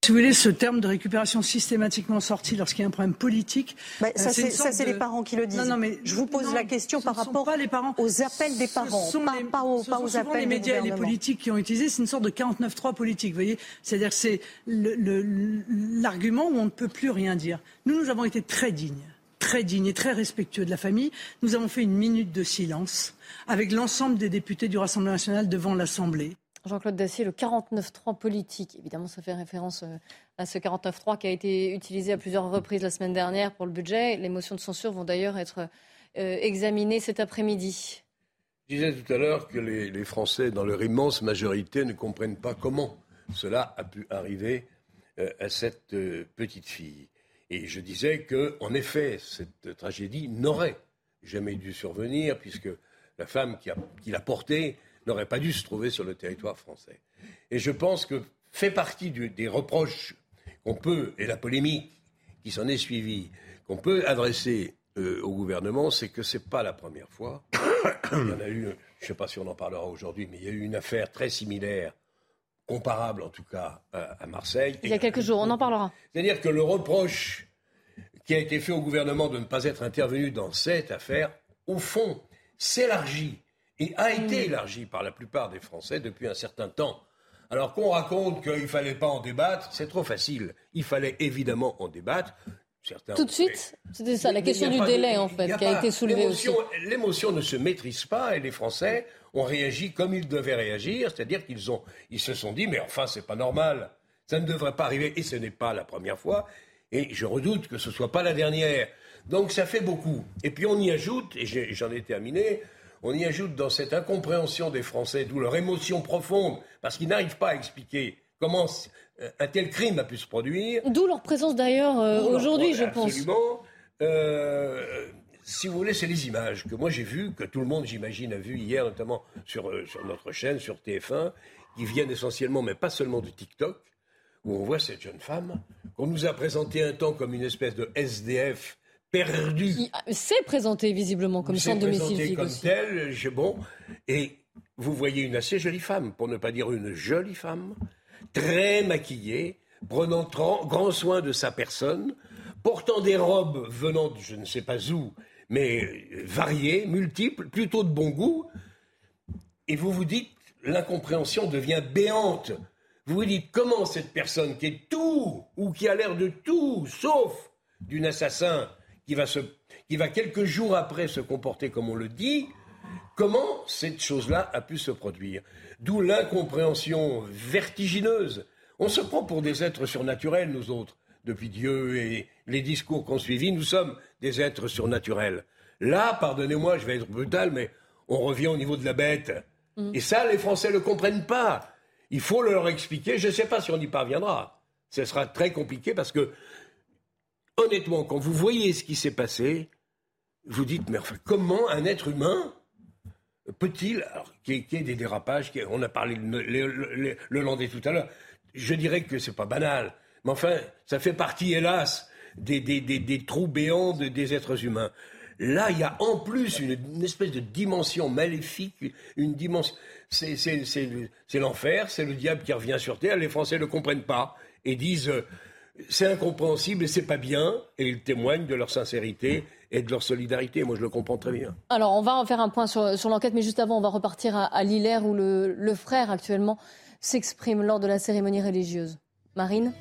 Si vous voulez, ce terme de récupération systématiquement sorti lorsqu'il y a un problème politique. Bah, ça, euh, c'est les parents qui le disent. Non, non, mais je vous pose la question par rapport les parents. aux appels des parents, ce pas, les, pas, aux, pas aux appels les médias et les politiques qui ont utilisé. C'est une sorte de 49-3 politique, vous voyez C'est-à-dire que c'est l'argument où on ne peut plus rien dire. Nous, nous avons été très dignes très digne et très respectueux de la famille, nous avons fait une minute de silence avec l'ensemble des députés du Rassemblement national devant l'Assemblée. Jean-Claude Dacier, le 49-3 politique. Évidemment, ça fait référence euh, à ce 49-3 qui a été utilisé à plusieurs reprises la semaine dernière pour le budget. Les motions de censure vont d'ailleurs être euh, examinées cet après-midi. Je disais tout à l'heure que les, Français, dans leur immense majorité, ne comprennent pas comment cela a pu arriver euh, à cette petite fille. Et je disais que, en effet, cette tragédie n'aurait jamais dû survenir puisque la femme qui l'a portée n'aurait pas dû se trouver sur le territoire français. Et je pense que fait partie des reproches qu'on peut, et la polémique qui s'en est suivie, qu'on peut adresser euh, au gouvernement, c'est que ce n'est pas la première fois. il y en a eu, je ne sais pas si on en parlera aujourd'hui, mais il y a eu une affaire très similaire, comparable en tout cas, à, Marseille. Il y a quelques jours, on en parlera. C'est-à-dire que le reproche qui a été fait au gouvernement de ne pas être intervenu dans cette affaire, au fond, s'élargit et a été élargi par la plupart des Français depuis un certain temps. Alors qu'on raconte qu'il ne fallait pas en débattre, c'est trop facile. Il fallait évidemment en débattre. Tout de suite C'était ça, la question du délai, en fait, qui a, été soulevée aussi. L'émotion ne se maîtrise pas et les Français ont réagi comme ils devaient réagir, c'est-à-dire qu'ils ont, ils se sont dit, mais enfin, c'est pas normal. Ça ne devrait pas arriver, et ce n'est pas la première fois, et je redoute que ce ne soit pas la dernière. Donc ça fait beaucoup. Et puis on y ajoute, et j'en ai terminé, on y ajoute dans cette incompréhension des Français, d'où leur émotion profonde, parce qu'ils n'arrivent pas à expliquer comment un tel crime a pu se produire. D'où leur présence d'ailleurs euh, aujourd'hui, je pense. Absolument. Euh, si vous voulez, c'est les images que moi j'ai vues, que tout le monde, j'imagine, a vues hier, notamment sur, euh, sur notre chaîne, sur TF1, qui viennent essentiellement, mais pas seulement de TikTok, où on voit cette jeune femme qu'on nous a présentée un temps comme une espèce de SDF perdu. Qui s'est présenté visiblement comme sans domicile fixe. comme tel, bon. Et vous voyez une assez jolie femme, pour ne pas dire une jolie femme, très maquillée, prenant grand soin de sa personne, portant des robes venant de je ne sais pas où, mais variées, multiples, plutôt de bon goût. Et vous vous dites, l'incompréhension devient béante. Vous vous dites comment cette personne qui est tout, ou qui a l'air de tout, sauf d'une assassin, qui va, se, qui va quelques jours après se comporter comme on le dit, comment cette chose-là a pu se produire D'où l'incompréhension vertigineuse. On se prend pour des êtres surnaturels, nous autres. Depuis Dieu et les discours qu'on suivi, nous sommes des êtres surnaturels. Là, pardonnez-moi, je vais être brutal, mais on revient au niveau de la bête. Mm. Et ça, les Français ne le comprennent pas. Il faut leur expliquer. Je ne sais pas si on y parviendra. Ce sera très compliqué parce que honnêtement, quand vous voyez ce qui s'est passé, vous dites, mais enfin, comment un être humain peut-il, qu'il y, ait des dérapages, on a parlé le, Landais tout à l'heure, je dirais que c'est pas banal, mais enfin, ça fait partie, hélas, des, trous béants des êtres humains. Là, il y a en plus une, espèce de dimension maléfique, une dimension. C'est l'enfer, c'est le diable qui revient sur terre. Les Français ne le comprennent pas et disent c'est incompréhensible et c'est pas bien, et ils témoignent de leur sincérité et de leur solidarité. Moi, je le comprends très bien. Alors, on va en faire un point sur, l'enquête, mais juste avant, on va repartir à, à Lillers, où le, frère actuellement s'exprime lors de la cérémonie religieuse. Marine?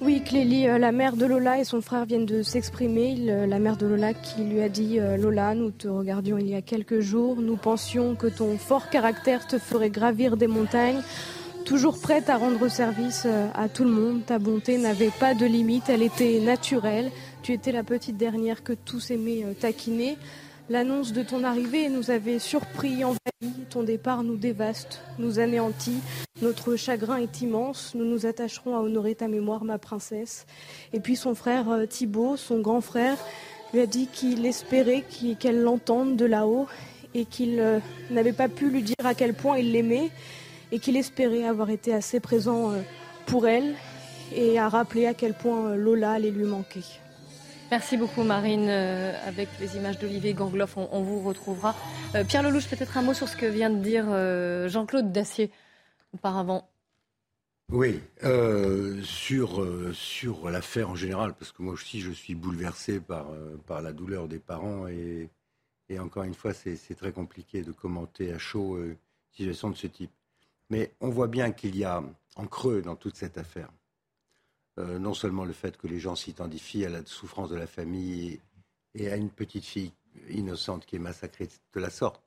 Oui, Clélie, euh, la mère de Lola et son frère viennent de s'exprimer. La mère de Lola qui lui a dit euh, Lola, nous te regardions il y a quelques jours, nous pensions que ton fort caractère te ferait gravir des montagnes. Toujours prête à rendre service euh, à tout le monde, ta bonté n'avait pas de limite, elle était naturelle. Tu étais la petite dernière que tous aimaient euh, taquiner. L'annonce de ton arrivée nous avait surpris, envahi. Ton départ nous dévaste, nous anéantit. Notre chagrin est immense. Nous nous attacherons à honorer ta mémoire, ma princesse. Et puis son frère euh, Thibault, son grand frère, lui a dit qu'il espérait qu'elle l'entende de là-haut et qu'il n'avait pas pu lui dire à quel point il l'aimait et qu'il espérait avoir été assez présent euh, pour elle et a rappelé à quel point euh, Lola allait lui manquer. Merci beaucoup Marine. Euh, avec les images d'Olivier Gangloff, on, vous retrouvera. Pierre Lelouch, peut-être un mot sur ce que vient de dire Jean-Claude Dacier auparavant. Oui, sur, sur l'affaire en général, parce que moi aussi je suis bouleversé par, par la douleur des parents et, et encore une fois c'est très compliqué de commenter à chaud une situation de ce type. Mais on voit bien qu'il y a en creux dans toute cette affaire non seulement le fait que les gens s'identifient à la souffrance de la famille et à une petite fille innocente qui est massacrée de la sorte,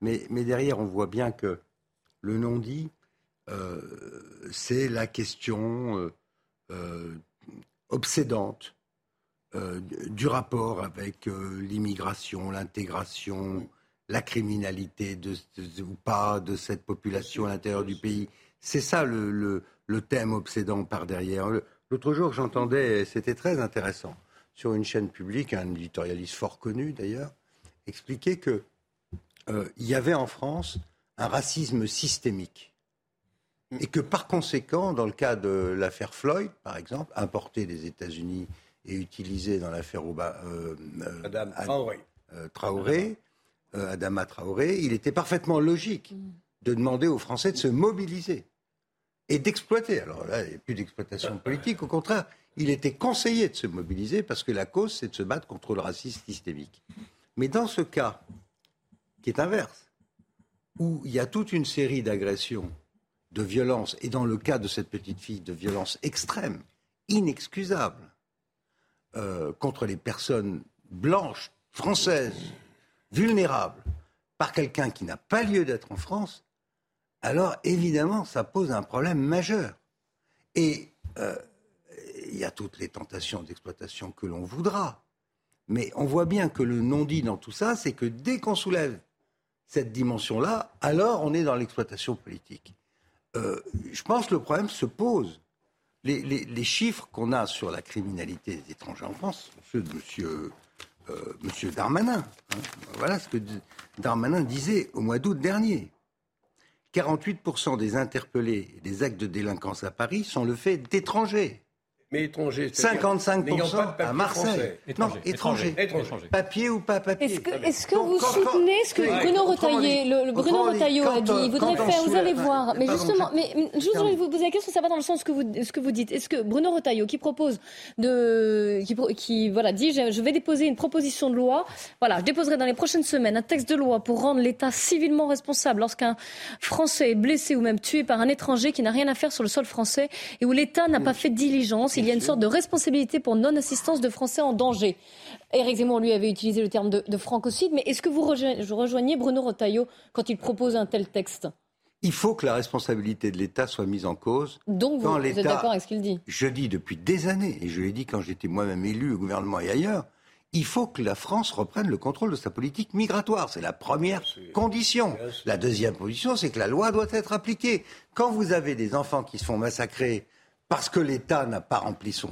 mais, mais derrière, on voit bien que le non-dit, euh, c'est la question euh, euh, obsédante du rapport avec l'immigration, l'intégration, la criminalité de, ou pas de cette population à l'intérieur du pays. C'est ça le, le, thème obsédant par derrière. L'autre jour, j'entendais, c'était très intéressant, sur une chaîne publique, un éditorialiste fort connu d'ailleurs, expliquer que il y avait en France un racisme systémique. Et que par conséquent, dans le cas de l'affaire Floyd, par exemple, importé des États-Unis et utilisé dans l'affaire euh, euh, Traoré, euh, Adama Traoré, il était parfaitement logique de demander aux Français de se mobiliser et d'exploiter. Alors là, il n'y a plus d'exploitation politique, au contraire, il était conseillé de se mobiliser parce que la cause, c'est de se battre contre le racisme systémique. Mais dans ce cas, qui est inverse, où il y a toute une série d'agressions, de violences, et dans le cas de cette petite fille, de violences extrêmes, inexcusables, euh, contre les personnes blanches, françaises, vulnérables, par quelqu'un qui n'a pas lieu d'être en France, alors évidemment, ça pose un problème majeur. Et euh, il y a toutes les tentations d'exploitation que l'on voudra. Mais on voit bien que le non-dit dans tout ça, c'est que dès qu'on soulève cette dimension-là, alors on est dans l'exploitation politique. Euh, je pense que le problème se pose. Les, chiffres qu'on a sur la criminalité des étrangers en France, ceux de monsieur, euh, Darmanin, hein, voilà ce que Darmanin disait au mois d'août dernier. 48% des interpellés des actes de délinquance à Paris sont le fait d'étrangers. Mais étrangers. 55% à Marseille. non, étrangers. Papier ou pas papier. Est-ce que, vous soutenez ce que Bruno Retailleau, le, Bruno Retailleau a dit Il voudrait faire, vous allez voir. Mais justement, mais je voudrais vous poser la question, ça va dans le sens que vous, ce que vous dites. Est-ce que Bruno Retailleau, qui propose de, qui, qui voilà, dit je vais déposer une proposition de loi, voilà, je déposerai dans les prochaines semaines un texte de loi pour rendre l'État civilement responsable lorsqu'un Français est blessé ou même tué par un étranger qui n'a rien à faire sur le sol français et où l'État n'a pas fait diligence il y a une sorte de responsabilité pour non-assistance de Français en danger. Éric Zemmour, lui, avait utilisé le terme de, de francocide, mais est-ce que vous rejoignez Bruno Retailleau quand il propose un tel texte? Il faut que la responsabilité de l'État soit mise en cause. Donc vous, êtes d'accord avec ce qu'il dit? Je dis depuis des années, et je l'ai dit quand j'étais moi-même élu au gouvernement et ailleurs, il faut que la France reprenne le contrôle de sa politique migratoire. C'est la première condition. La deuxième condition, c'est que la loi doit être appliquée. Quand vous avez des enfants qui se font massacrer parce que l'État n'a pas rempli son,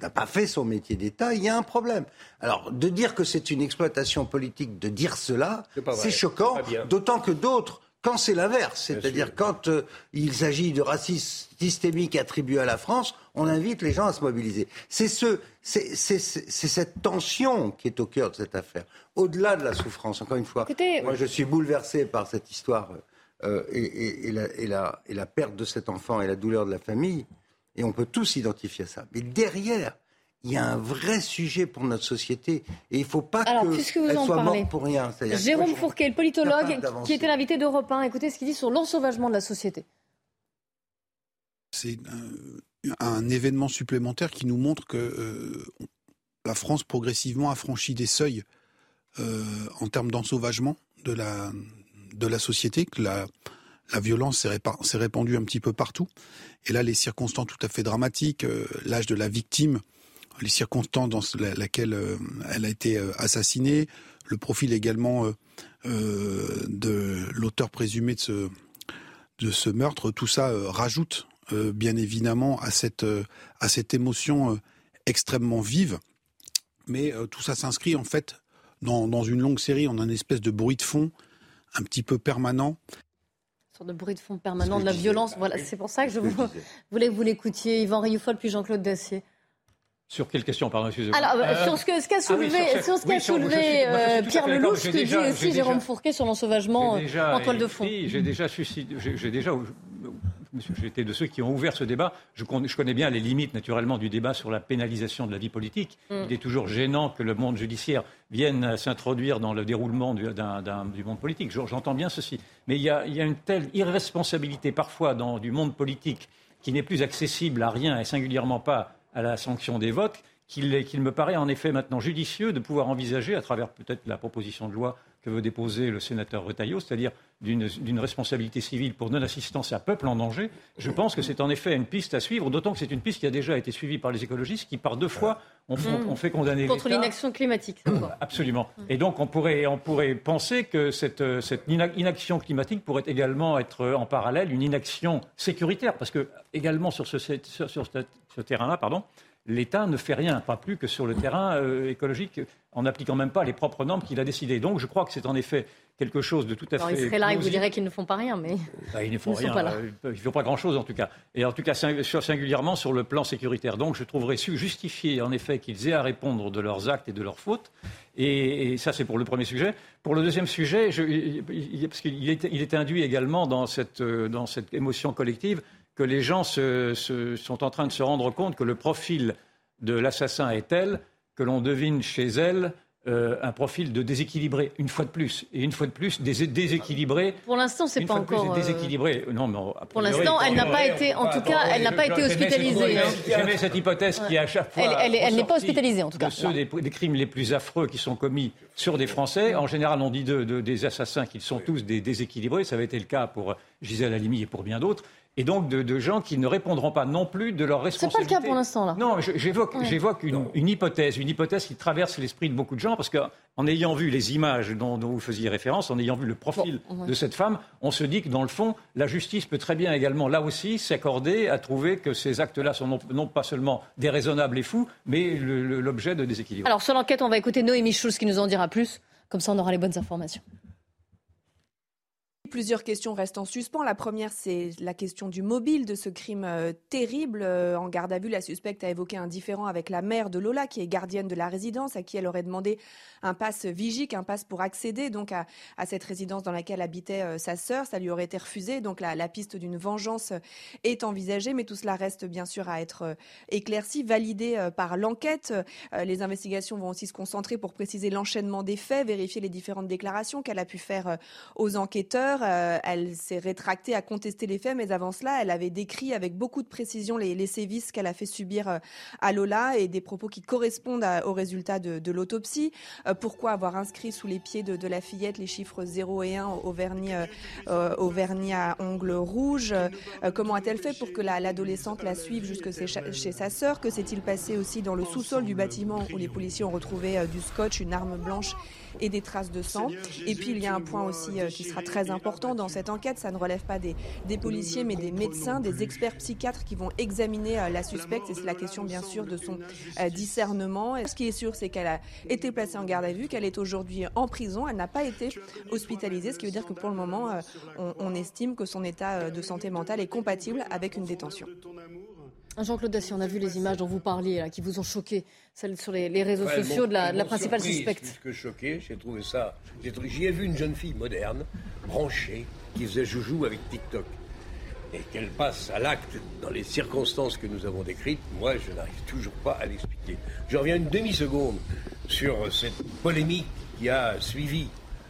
n'a pas fait son métier d'État, il y a un problème. Alors, de dire que c'est une exploitation politique, de dire cela, c'est choquant, d'autant que d'autres, quand c'est l'inverse, c'est-à-dire quand euh, il s'agit de racisme systémique attribué à la France, on invite les gens à se mobiliser. C'est ce, c'est, cette tension qui est au cœur de cette affaire. Au-delà de la souffrance, encore une fois, moi je suis bouleversé par cette histoire euh, et, et, la, et la perte de cet enfant et la douleur de la famille. Et on peut tous s'identifier à ça. Mais derrière, il y a un vrai sujet pour notre société et il ne faut pas qu'elle soit morte pour rien. Jérôme Fourquet, le politologue qui était l'invité d'Europe 1, écoutez ce qu'il dit sur l'ensauvagement de la société. C'est un, événement supplémentaire qui nous montre que euh, la France progressivement a franchi des seuils euh, en termes d'ensauvagement de la, de la société, que la, la violence s'est répandue un petit peu partout. Et là, les circonstances tout à fait dramatiques, euh, l'âge de la victime, les circonstances dans lesquelles euh, elle a été euh, assassinée, le profil également de l'auteur présumé de ce, meurtre, tout ça rajoute bien évidemment à cette, à cette émotion extrêmement vive. Mais tout ça s'inscrit en fait dans, dans une longue série, en un espèce de bruit de fond un petit peu permanent sorte de bruit de fond permanent, de la violence. Voilà, c'est pour ça que je voulais que vous l'écoutiez, Yvan Rioufol puis Jean-Claude Dacier. Sur quelle question, pardon, excusez-moi Alors, euh, sur ce qu'a ah soulevé, sur, ce qu'a soulevé euh, Pierre Lelouch, que dit aussi Jérôme Fourquet sur l'ensauvagement en toile de fond. J'ai déjà, j'ai déjà j'étais de ceux qui ont ouvert ce débat. Je connais, bien les limites, naturellement, du débat sur la pénalisation de la vie politique. Mm. Il est toujours gênant que le monde judiciaire vienne s'introduire dans le déroulement du, monde politique. J'entends bien ceci. Mais il y, a, une telle irresponsabilité parfois dans, du monde politique qui n'est plus accessible à rien et singulièrement pas à la sanction des votes qu'il me paraît en effet maintenant judicieux de pouvoir envisager, à travers peut-être la proposition de loi que veut déposer le sénateur Retailleau, c'est-à-dire d'une responsabilité civile pour non-assistance à peuple en danger, je pense que c'est en effet une piste à suivre, d'autant que c'est une piste qui a déjà été suivie par les écologistes qui, par deux fois, ont, mmh. fait condamner Contre l'inaction climatique. Absolument. Et donc, on pourrait, on pourrait penser que cette, cette, inaction climatique pourrait également être en parallèle une inaction sécuritaire, parce que également sur ce, sur, sur ce terrain-là, pardon, l'État ne fait rien, pas plus que sur le terrain euh, écologique, en n'appliquant même pas les propres normes qu'il a décidées. Donc je crois que c'est en effet quelque chose de tout à fait. Il serait là et vous dirait qu'ils ne font pas rien, mais. Bah, ils ne font rien. Euh, ils ne font pas grand-chose en tout cas. Et en tout cas, singulièrement sur le plan sécuritaire. Donc je trouverais justifié en effet qu'ils aient à répondre de leurs actes et de leurs fautes. Et, ça, c'est pour le premier sujet. Pour le deuxième sujet, parce qu'il est, il est induit également dans cette, euh, dans cette émotion collective que les gens sont en train de se rendre compte que le profil de l'assassin est tel que l'on devine chez elle euh, un profil de déséquilibré, une fois de plus. Et une fois de plus, déséquilibré. Pour l'instant, c'est pas encore. Euh, déséquilibré. Non, mais Pour l'instant, elle n'a pas été, en tout cas, elle n'a pas été hospitalisée. J'aimais cette hypothèse qui, à chaque fois. Elle n'est pas hospitalisée, en tout cas. Ceux des, crimes les plus affreux qui sont commis sur des Français. En général, on dit de, des assassins qu'ils sont tous des déséquilibrés. Ça avait été le cas pour Gisèle Halimi et pour bien d'autres et donc de, gens qui ne répondront pas non plus de leurs responsabilités. C'est pas le cas pour l'instant là. Non, j'évoque, une, hypothèse, une hypothèse qui traverse l'esprit de beaucoup de gens parce qu'en ayant vu les images dont, vous faisiez référence, en ayant vu le profil de cette femme, on se dit que dans le fond, la justice peut très bien également là aussi s'accorder à trouver que ces actes-là sont non, pas seulement déraisonnables et fous, mais l'objet de déséquilibre. Alors sur l'enquête, on va écouter Noémie Schulz qui nous en dira plus. Comme ça, on aura les bonnes informations. Plusieurs questions restent en suspens. La première, c'est la question du mobile de ce crime euh, terrible. Euh, en garde à vue, la suspecte a évoqué un différend avec la mère de Lola, qui est gardienne de la résidence, à qui elle aurait demandé un passe vigique, un passe pour accéder donc à, cette résidence dans laquelle habitait euh, sa sœur. Ça lui aurait été refusé. Donc la, la piste d'une vengeance est envisagée, mais tout cela reste bien sûr à être éclairci, validé par l'enquête. Les investigations vont aussi se concentrer pour préciser l'enchaînement des faits, vérifier les différentes déclarations qu'elle a pu faire aux enquêteurs. Euh, elle s'est rétractée à contester les faits, mais avant cela, elle avait décrit avec beaucoup de précision les, sévices qu'elle a fait subir euh, à Lola et des propos qui correspondent aux résultats de, l'autopsie. Euh, pourquoi avoir inscrit sous les pieds de, la fillette les chiffres 0 et 1 au vernis, à ongles rouges? Comment a-t-elle fait pour que l'adolescente la, suive jusque chez, sa sœur? Que s'est-il passé aussi dans le sous-sol du bâtiment où les policiers ont retrouvé du scotch, une arme blanche et des traces de sang. Et puis il y a un point aussi qui sera très important dans cette enquête. Ça ne relève pas des, des policiers, mais des médecins, des experts psychiatres qui vont examiner euh, la suspecte. Et c'est la question, bien sûr, de son euh, discernement. Et ce qui est sûr, c'est qu'elle a été placée en garde à vue, qu'elle est aujourd'hui en prison. Elle n'a pas été hospitalisée, ce qui veut dire que pour le moment, euh, on, on estime que son état de santé mentale est compatible avec une détention. Jean-Claude Dacier, on a vu les images dont vous parliez, là, qui vous ont choqué, celles sur les, réseaux sociaux de la, principale suspecte. Plus que choqué, j'ai trouvé ça. J'y ai vu une jeune fille moderne, branchée, qui faisait joujou avec TikTok. Et qu'elle passe à l'acte dans les circonstances que nous avons décrites, moi, je n'arrive toujours pas à l'expliquer. Je reviens une demi-seconde sur cette polémique qui a suivi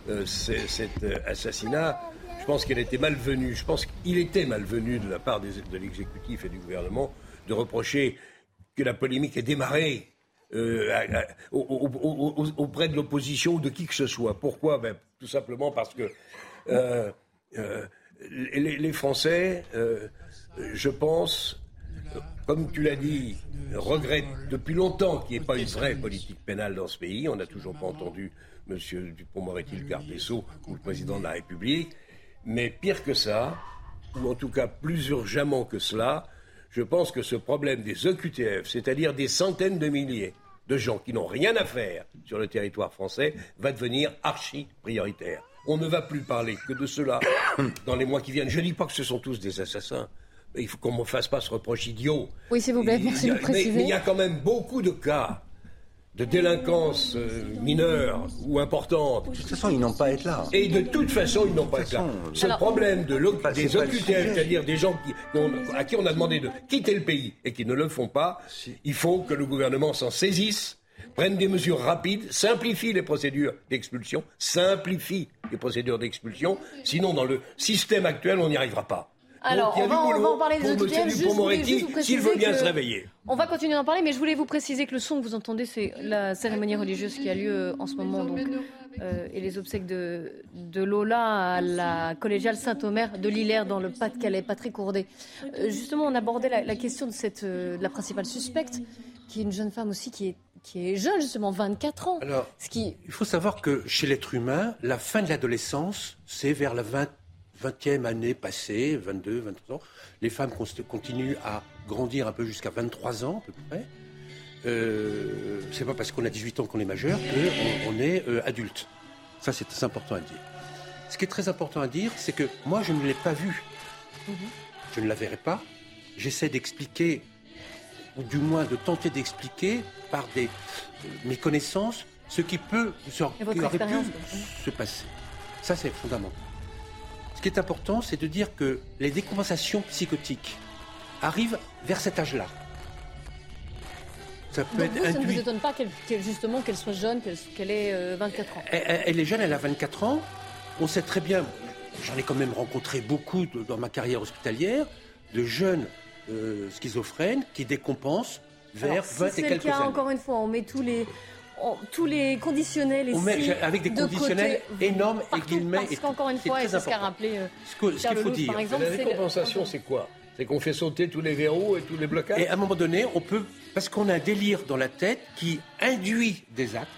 euh, cet euh, assassinat. Je pense qu'elle était malvenue. Je pense qu'il était malvenu de la part de l'exécutif et du gouvernement de reprocher que la polémique ait démarré euh, auprès de l'opposition ou de qui que ce soit. Pourquoi? Ben, Tout simplement parce que euh, euh, les, Français, je pense, comme tu l'as dit, regrettent depuis longtemps qu'il n'y ait pas une vraie politique pénale dans ce pays. On n'a toujours pas entendu M. Dupont-Moretti, le garde des ou le président de la République. Mais pire que ça, ou en tout cas plus urgemment que cela, je pense que ce problème des EQTF, c'est-à-dire des centaines de milliers de gens qui n'ont rien à faire sur le territoire français, va devenir archi prioritaire. On ne va plus parler que de cela dans les mois qui viennent. Je ne dis pas que ce sont tous des assassins. il faut qu'on ne me fasse pas ce reproche idiot. Oui, s'il vous plaît, merci de préciser. mais il y a quand même beaucoup de cas de délinquance euh, mineure ou importante. De toute façon, ils n'ont pas à être là. Et de toute façon, ils n'ont pas à être là. Ce problème de des OQTF, c'est-à-dire des gens à qui on a demandé de quitter le pays et qui ne le font pas, il faut que le gouvernement s'en saisisse, prenne des mesures rapides, simplifie les procédures d'expulsion, simplifie les procédures d'expulsion. Sinon, dans le système actuel, on n'y arrivera pas. Alors, on va, en parler des OQTF. Juste, s'il veut bien se réveiller. On va continuer d'en parler, mais je voulais vous préciser que le son que vous entendez, c'est la cérémonie religieuse qui a lieu euh, en ce moment. Donc, euh, et les obsèques de, de, Lola à la collégiale Saint-Omer de Lillers dans le Pas-de-Calais, Patrick Courdet. Euh, justement, on abordait la, la question de, cette, de la principale suspecte, qui est une jeune femme aussi qui est qui est jeune, justement, 24 ans. Alors, ce qui... il faut savoir que chez l'être humain, la fin de l'adolescence, c'est vers la 20, 20e année passée, 22, 23 ans. Les femmes continuent à grandir un peu jusqu'à 23 ans, à peu près. Euh, c'est pas parce qu'on a 18 ans qu'on est majeur qu'on on est euh, adulte. Ça, c'est très important à dire. Ce qui est très important à dire, c'est que moi, je ne l'ai pas vue. Mhm. Je ne la verrai pas. J'essaie d'expliquer ou du moins de tenter d'expliquer par des, euh, mes connaissances ce qui peut ce qui aurait pu se passer. Ça, c'est fondamental. Ce qui est important, c'est de dire que les décompensations psychotiques arrivent vers cet âge-là. Ça peut être ça ne vous étonne pas qu'elle, justement qu'elle soit jeune, qu'elle, ait 24 euh, ans? Elle, elle, est jeune, elle a 24 ans. On sait très bien, j'en ai quand même rencontré beaucoup dans ma carrière hospitalière, de jeunes euh, schizophrènes qui décompensent vers 20 et quelques cas, Encore une fois, on met tous les, tous les conditionnels on met, avec des conditionnels énormes et guillemets. Parce qu'encore une fois, et c'est ce qu'a rappelé euh, ce qu'il faut dire. Par exemple, la décompensation, c'est quoi? C'est qu'on fait sauter tous les verrous et tous les blocages? Et à un moment donné, on peut, parce qu'on a un délire dans la tête qui induit des actes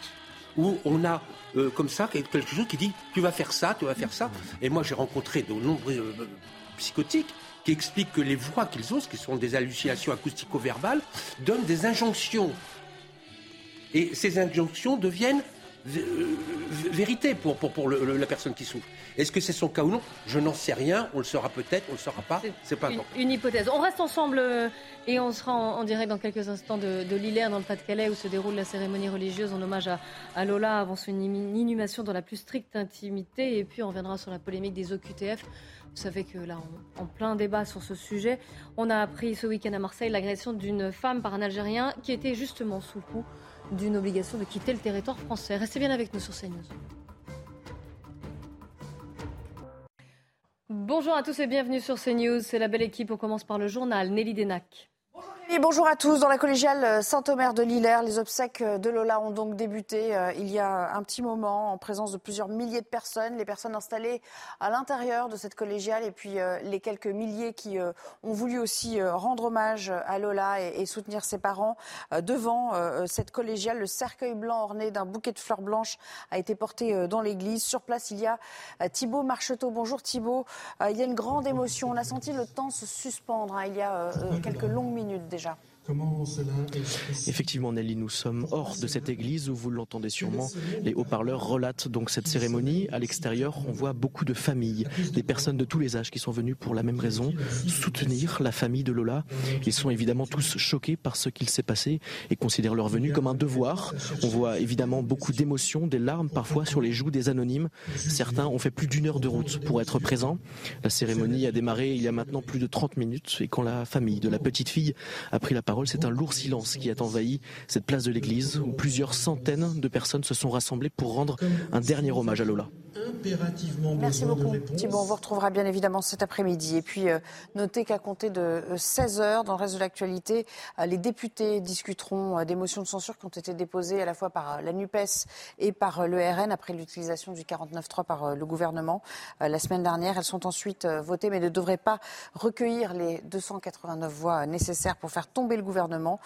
où on a euh, comme ça quelque chose qui dit tu vas faire ça, tu vas faire ça. Et moi, j'ai rencontré de nombreux psychotiques qui explique que les voix qu'ils ont, ce qui sont des hallucinations acoustico-verbales, donnent des injonctions. Et ces injonctions deviennent euh, vérité pour, pour, pour la personne qui souffre. Est-ce que c'est son cas ou non? Je n'en sais rien. On le saura peut-être, on le saura pas. C'est pas une, une, hypothèse. On reste ensemble euh, et on sera en, direct dans quelques instants de, de Lillers, dans le Pas-de-Calais, où se déroule la cérémonie religieuse en hommage à, à Lola avant son inhumation dans la plus stricte intimité. Et puis on reviendra sur la polémique des OQTF. Vous savez que là, en plein débat sur ce sujet, on a appris ce week-end à Marseille l'agression d'une femme par un Algérien qui était justement sous le coup d'une obligation de quitter le territoire français. Restez bien avec nous sur CNews. Bonjour à tous et bienvenue sur CNews. C'est la belle équipe. On commence par le journal. Nelly Denac bonjour à tous. Dans la collégiale euh, Saint-Omer de Lillers, les obsèques euh, de Lola ont donc débuté euh, il y a un petit moment en présence de plusieurs milliers de personnes, les personnes installées à l'intérieur de cette collégiale et puis les quelques milliers qui ont voulu aussi rendre hommage à Lola et, soutenir ses parents. Devant cette collégiale, le cercueil blanc orné d'un bouquet de fleurs blanches a été porté dans l'église. Sur place, il y a Thibault Marcheteau. Bonjour Thibault. Il y a une grande émotion. On a senti le temps se suspendre hein, il y a quelques longues minutes déjà. Effectivement, Nelly, nous sommes hors de cette église où vous l'entendez sûrement. Les haut-parleurs relatent donc cette cérémonie. À l'extérieur, on voit beaucoup de familles, des personnes de tous les âges qui sont venues pour la même raison, soutenir la famille de Lola. Ils sont évidemment tous choqués par ce qu'il s'est passé et considèrent leur venue comme un devoir. On voit évidemment beaucoup d'émotions, des larmes parfois sur les joues des anonymes. Certains ont fait plus d'une heure de route pour être présents. La cérémonie a démarré il y a maintenant plus de 30 minutes et quand la famille de la petite fille a pris la parole, c'est un lourd silence qui a envahi cette place de l'église où plusieurs centaines de personnes se sont rassemblées pour rendre un dernier hommage à Lola. Merci beaucoup. Thibault, on vous retrouvera bien évidemment cet après-midi. Et puis, euh, notez qu'à compter de 16 euh, heures, dans le reste de l'actualité, euh, les députés discuteront des motions de censure qui ont été déposées à la fois par la NUPES et par le RN après l'utilisation du 49.3 par le gouvernement la semaine dernière. Elles sont ensuite votées, mais ne devraient pas recueillir les 289 voix nécessaires pour faire tomber le gouvernement,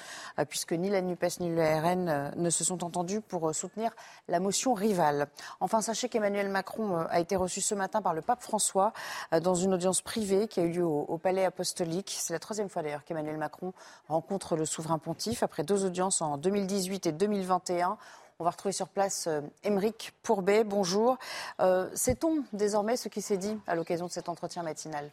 puisque ni la NUPES ni le RN ne se sont entendus pour soutenir la motion rivale. Enfin, sachez qu'Emmanuel Macron euh, a été reçu ce matin par le pape François euh, dans une audience privée qui a eu lieu au, Palais apostolique. C'est la troisième fois d'ailleurs qu'Emmanuel Macron rencontre le souverain pontife après deux audiences en 2018 et 2021. On va retrouver sur place euh, Émeric Pourbet. Bonjour. Sait-on désormais ce qui s'est dit à l'occasion de cet entretien matinal?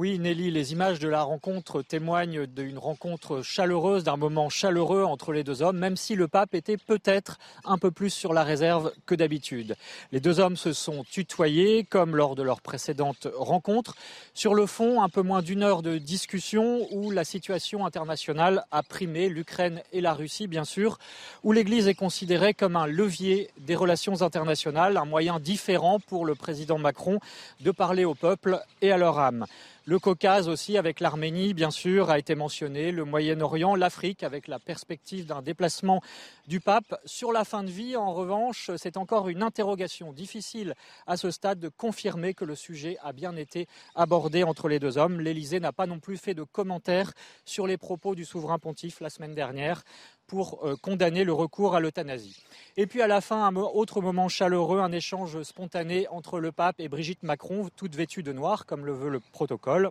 Oui, Nelly, les images de la rencontre témoignent d'une rencontre chaleureuse, d'un moment chaleureux entre les deux hommes, même si le pape était peut-être un peu plus sur la réserve que d'habitude. Les deux hommes se sont tutoyés, comme lors de leur précédente rencontre. Sur le fond, un peu moins d'une heure de discussion où la situation internationale a primé l'Ukraine et la Russie, bien sûr, où l'Église est considérée comme un levier des relations internationales, un moyen différent pour le président Macron de parler au peuple et à leur âme. Le Caucase aussi, avec l'Arménie, bien sûr, a été mentionné, le Moyen-Orient, l'Afrique, avec la perspective d'un déplacement du pape. Sur la fin de vie, en revanche, c'est encore une interrogation difficile à ce stade de confirmer que le sujet a bien été abordé entre les deux hommes. L'Élysée n'a pas non plus fait de commentaires sur les propos du souverain pontife la semaine dernière pour euh, condamner le recours à l'euthanasie. Et puis à la fin, un autre moment chaleureux, un échange spontané entre le pape et Brigitte Macron, toute vêtue de noir, comme le veut le protocole.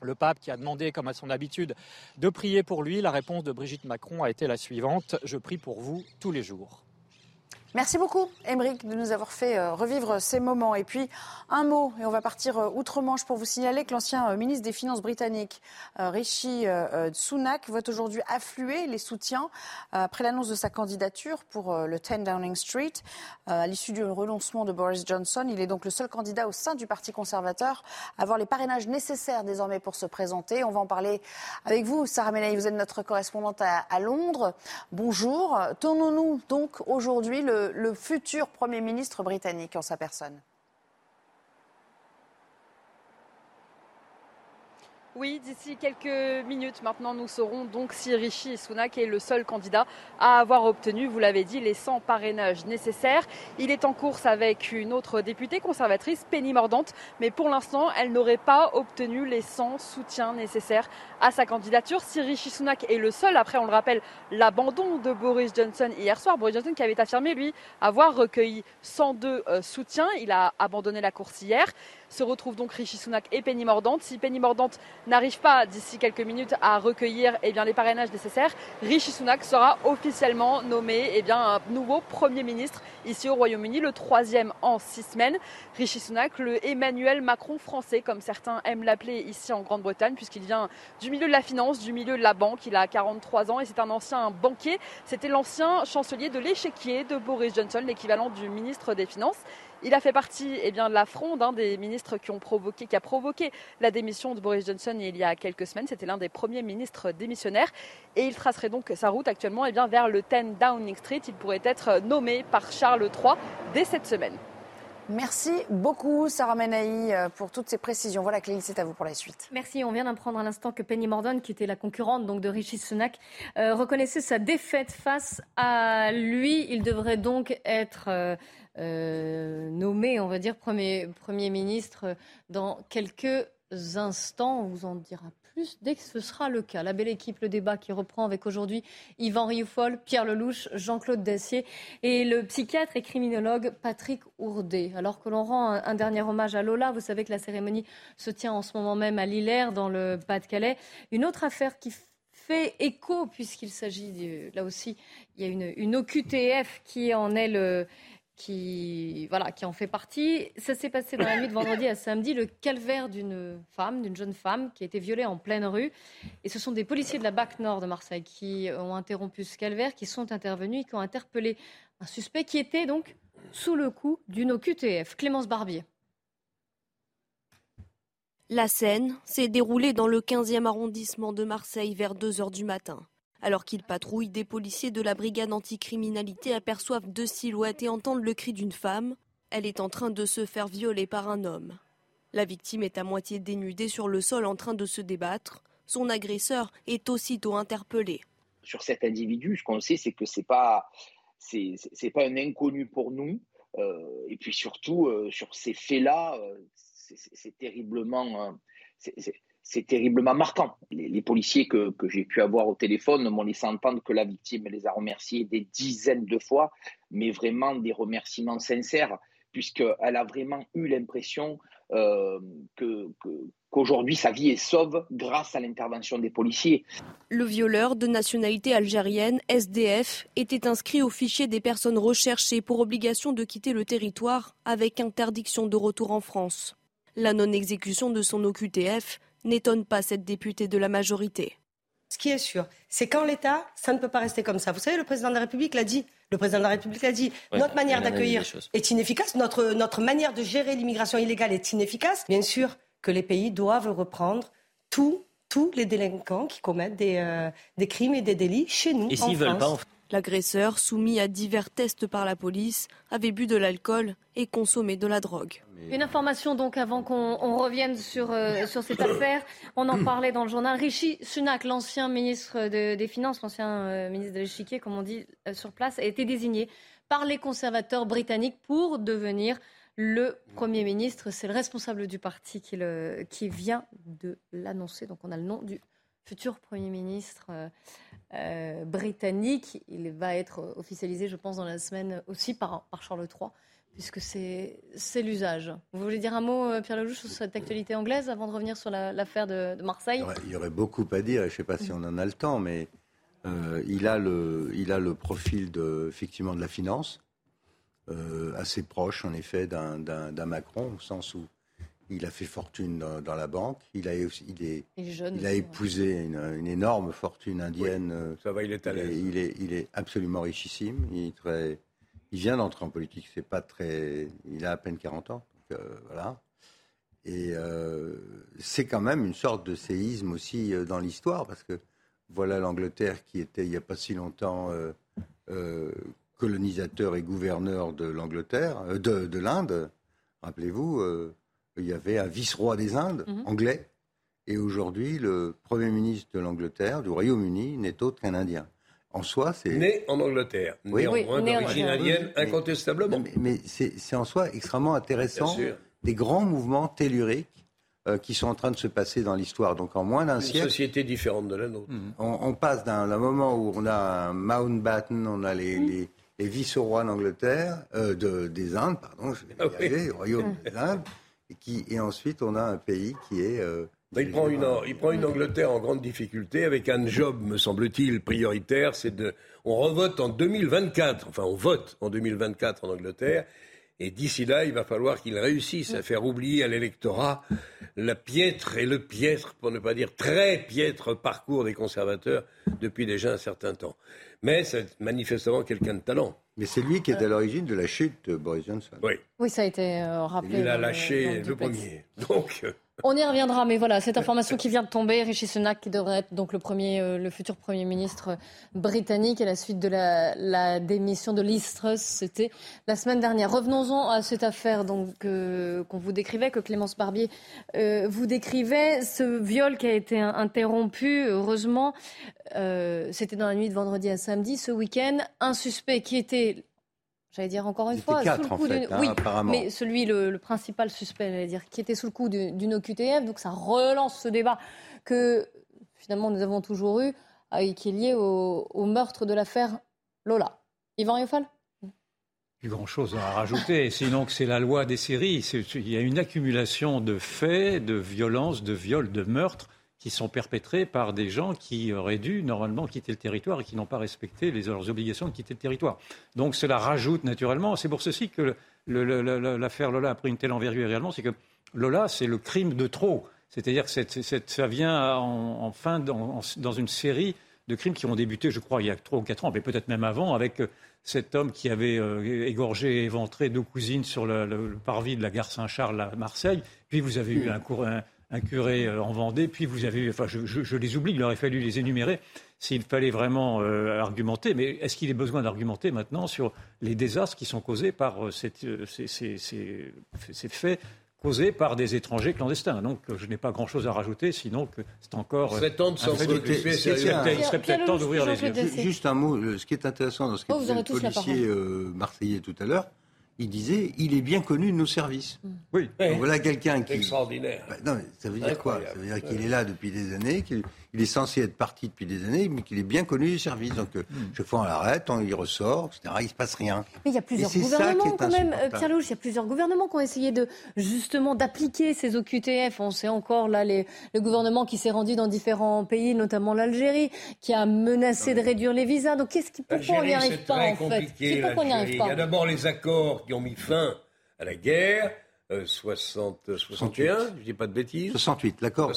Le pape qui a demandé, comme à son habitude, de prier pour lui, la réponse de Brigitte Macron a été la suivante Je prie pour vous tous les jours. Merci beaucoup, Émeric, de nous avoir fait euh, revivre ces moments. Et puis, un mot, et on va partir euh, outre-Manche pour vous signaler que l'ancien euh, ministre des Finances britannique, Rishi Sunak, voit aujourd'hui affluer les soutiens après l'annonce de sa candidature pour le 10 Downing Street. À l'issue du renoncement de Boris Johnson, il est donc le seul candidat au sein du Parti conservateur à avoir les parrainages nécessaires désormais pour se présenter. On va en parler avec vous, Sarah Menaï, vous êtes notre correspondante à, à Londres. Bonjour. Tournons-nous donc aujourd'hui le le, futur Premier ministre britannique en sa personne Oui, d'ici quelques minutes maintenant, nous saurons donc si Rishi Sunak est le seul candidat à avoir obtenu, vous l'avez dit, les 100 parrainages nécessaires. Il est en course avec une autre députée conservatrice, Penny Mordant, mais pour l'instant, elle n'aurait pas obtenu les 100 soutiens nécessaires à sa candidature. Si Rishi Sunak est le seul, après on le rappelle, l'abandon de Boris Johnson hier soir, Boris Johnson qui avait affirmé, lui, avoir recueilli 102 euh, soutiens. Il a abandonné la course hier se retrouvent donc Rishi Sunak et Penny Mordante. Si Penny Mordante n'arrive pas d'ici quelques minutes à recueillir eh bien, les parrainages nécessaires, Rishi Sunak sera officiellement nommé eh bien, un nouveau Premier ministre ici au Royaume-Uni, le troisième en six semaines. Rishi Sunak, le Emmanuel Macron français, comme certains aiment l'appeler ici en Grande-Bretagne, puisqu'il vient du milieu de la finance, du milieu de la banque. Il a 43 ans et c'est un ancien banquier. C'était l'ancien chancelier de l'échiquier de Boris Johnson, l'équivalent du ministre des Finances. Il a fait partie eh bien, de la fronde hein, des ministres qui, ont provoqué, qui a provoqué la démission de Boris Johnson il y a quelques semaines. C'était l'un des premiers ministres démissionnaires. Et il tracerait donc sa route actuellement eh bien, vers le 10 Downing Street. Il pourrait être nommé par Charles III dès cette semaine. Merci beaucoup, Sarah Menaï, euh, pour toutes ces précisions. Voilà, Clélie, c'est à vous pour la suite. Merci. On vient d'apprendre à l'instant que Penny Mordon, qui était la concurrente donc de Rishi Sunak, euh, reconnaissait sa défaite face à lui. Il devrait donc être euh, euh, nommé, on va dire, Premier, premier ministre dans quelques instants. On vous en dira plus dès que ce sera le cas. La belle équipe, le débat qui reprend avec aujourd'hui Yvan Rioufol, Pierre Lelouch, Jean-Claude Dacier et le psychiatre et criminologue Patrick Ourdet. Alors que l'on rend un, dernier hommage à Lola, vous savez que la cérémonie se tient en ce moment même à Lillers, dans le Pas-de-Calais. Une autre affaire qui fait écho, puisqu'il s'agit, là aussi, il y a une, une OQTF qui en est le qui, voilà, qui en fait partie. Ça s'est passé dans la nuit de vendredi à samedi, le calvaire d'une femme, d'une jeune femme qui a été violée en pleine rue. Et ce sont des policiers de la BAC Nord de Marseille qui ont interrompu ce calvaire, qui sont intervenus qui ont interpellé un suspect qui était donc sous le coup d'une OQTF. Clémence Barbier. La scène s'est déroulée dans le 15e arrondissement de Marseille vers 2 heures du matin. Alors qu'ils patrouillent, des policiers de la brigade anticriminalité aperçoivent deux silhouettes et entendent le cri d'une femme. Elle est en train de se faire violer par un homme. La victime est à moitié dénudée sur le sol en train de se débattre. Son agresseur est aussitôt interpellé. Sur cet individu, ce qu'on sait, c'est que pas c'est pas un inconnu pour nous. Euh, et puis surtout, euh, sur ces faits-là, euh, c'est terriblement, terriblement marquant. Les, policiers que, j'ai pu avoir au téléphone m'ont laissé entendre que la victime les a remerciés des dizaines de fois, mais vraiment des remerciements sincères, puisqu'elle a vraiment eu l'impression euh, qu'aujourd'hui sa vie est sauve grâce à l'intervention des policiers. Le violeur de nationalité algérienne, SDF, était inscrit au fichier des personnes recherchées pour obligation de quitter le territoire avec interdiction de retour en France. La non-exécution de son OQTF n'étonne pas cette députée de la majorité. Ce qui est sûr, c'est qu'en l'État, ça ne peut pas rester comme ça. Vous savez, le président de la République l'a dit. Le président de la République l'a dit. notre manière d'accueillir est inefficace. Notre, notre manière de gérer l'immigration illégale est inefficace. Bien sûr que les pays doivent reprendre tous les délinquants qui commettent des, euh, des crimes et des délits chez nous. Et en veulent pas, L'agresseur, soumis à divers tests par la police, avait bu de l'alcool et consommé de la drogue. Une information donc avant qu'on revienne sur, euh, sur cette affaire. On en parlait dans le journal. Rishi Sunak, l'ancien ministre des Finances, l'ancien euh, ministre de l'échiquier, comme on dit euh, sur place, a été désigné par les conservateurs britanniques pour devenir le Premier ministre. C'est le responsable du parti qui, le, qui vient de l'annoncer. Donc on a le nom du futur Premier ministre. Euh, britannique. Il va être officialisé, je pense, dans la semaine aussi par, Charles III, puisque c'est l'usage. Vous voulez dire un mot, euh, Pierre Lelouch, sur cette actualité anglaise avant de revenir sur l'affaire de, Marseille? Il y, aurait, beaucoup à dire, je ne sais pas si on en a le temps, mais euh, il, a le, il a le profil de, effectivement de la finance, assez proche en effet d'un Macron, au sens où il a fait fortune dans, la banque. Il a, il est, il, a épousé une, énorme fortune indienne. ça va, il est à l'aise. Il est, il est absolument richissime. Il, très, il vient d'entrer en politique. C'est pas très. Il a à peine 40 ans. Donc, euh, voilà. Et euh, c'est quand même une sorte de séisme aussi euh, dans l'histoire, parce que voilà l'Angleterre qui était il n'y a pas si longtemps colonisateur et gouverneur de l'Angleterre, de, de l'Inde. Rappelez-vous il y avait un vice-roi des Indes, mhm. anglais, et aujourd'hui, le Premier ministre de l'Angleterre, du Royaume-Uni, n'est autre qu'un Indien. En soi, c'est. Né en Angleterre, oui. néanmoins d'origine indienne, incontestablement. Mais, c'est en soi extrêmement intéressant des grands mouvements telluriques euh, qui sont en train de se passer dans l'histoire. Donc en moins d'un siècle. Une société différente de la nôtre. On, passe d'un moment où on a un Mountbatten, on a les, mhm. les, vice-rois d'Angleterre, euh, de, des Indes, pardon, je vais ah le Royaume des Indes et, qui, et ensuite, on a un pays qui est. Euh, il, prend une, il prend une Angleterre en grande difficulté avec un job, me semble-t-il, prioritaire. C'est de, on revote en 2024. Enfin, on vote en 2024 en Angleterre. Et d'ici là, il va falloir qu'il réussisse à faire oublier à l'électorat la piètre et le piètre, pour ne pas dire très piètre parcours des conservateurs depuis déjà un certain temps. Mais c'est manifestement quelqu'un de talent. Mais c'est lui qui est à l'origine de la chute de Boris Johnson. Oui. Oui, ça a été euh, rappelé. Il a lâché le premier. Donc. Euh, On y reviendra, mais voilà, cette information qui vient de tomber, Rishi Sunak qui devrait être donc le premier, euh, le futur premier ministre britannique à la suite de la, démission de Liz Truss, c'était la semaine dernière. Revenons-en à cette affaire donc qu'on vous décrivait, que Clémence Barbier vous décrivait, ce viol qui a été interrompu, heureusement, c'était dans la nuit de vendredi à samedi, ce week-end, un suspect qui était j'allais dire encore une fois, sous le coup d'une. Hein, oui, mais celui, le, principal suspect, j'allais dire, qui était sous le coup d'une OQTF. Donc ça relance ce débat que finalement nous avons toujours eu, et qui est lié au, meurtre de l'affaire Lola. Yvan Riofal? Plus grand-chose à rajouter, sinon que c'est la loi des séries. Il y a une accumulation de faits, de violences, de viols, de meurtres qui sont perpétrés par des gens qui auraient dû normalement quitter le territoire et qui n'ont pas respecté les, leurs obligations de quitter le territoire. Donc cela rajoute naturellement. C'est pour ceci que l'affaire Lola a pris une telle envergure réellement, c'est que Lola, c'est le crime de trop. C'est-à-dire que ça vient en, fin, dans une série de crimes qui ont débuté, je crois, il y a trois ou quatre ans, mais peut-être même avant, avec euh, cet homme qui avait euh, égorgé et éventré deux cousines sur le, parvis de la gare Saint-Charles à Marseille. Puis vous avez eu un, cours, un curé euh, en Vendée, puis vous avez, enfin je, les oublie, il aurait fallu les énumérer s'il fallait vraiment euh, argumenter, mais est-ce qu'il est besoin d'argumenter maintenant sur les désastres qui sont causés par euh, ces, faits causés par des étrangers clandestins? Donc je n'ai pas grand-chose à rajouter, sinon que c'est encore... Il serait temps de s'en Il serait peut-être temps d'ouvrir les yeux. Juste un mot, ce qui est intéressant dans ce qu'a oh, dit le policier marseillais tout à l'heure, il disait il est bien connu de nos services. Mm. Oui. voilà quelqu'un qui. Extraordinaire. Bah, non, mais ça veut dire quoi? Ça veut dire qu'il est là depuis des années, qu'il est censé être parti depuis des années, mais qu'il est bien connu du service. Donc, euh, mm. chaque fois on l'arrête, on y ressort, etc. Il se passe rien. Mais il y a plusieurs gouvernements quand même, euh, Pierre Louche, il y a plusieurs gouvernements qui ont essayé de justement d'appliquer ces OQTF. On sait encore là les, le gouvernement qui s'est rendu dans différents pays, notamment l'Algérie, qui a menacé de réduire les visas. Donc qu'est-ce qui pourquoi on n'y arrive pas en fait? Il y a d'abord les accords qui ont mis fin à la guerre 60, 61, je dis pas de bêtises. 68, l'accord ah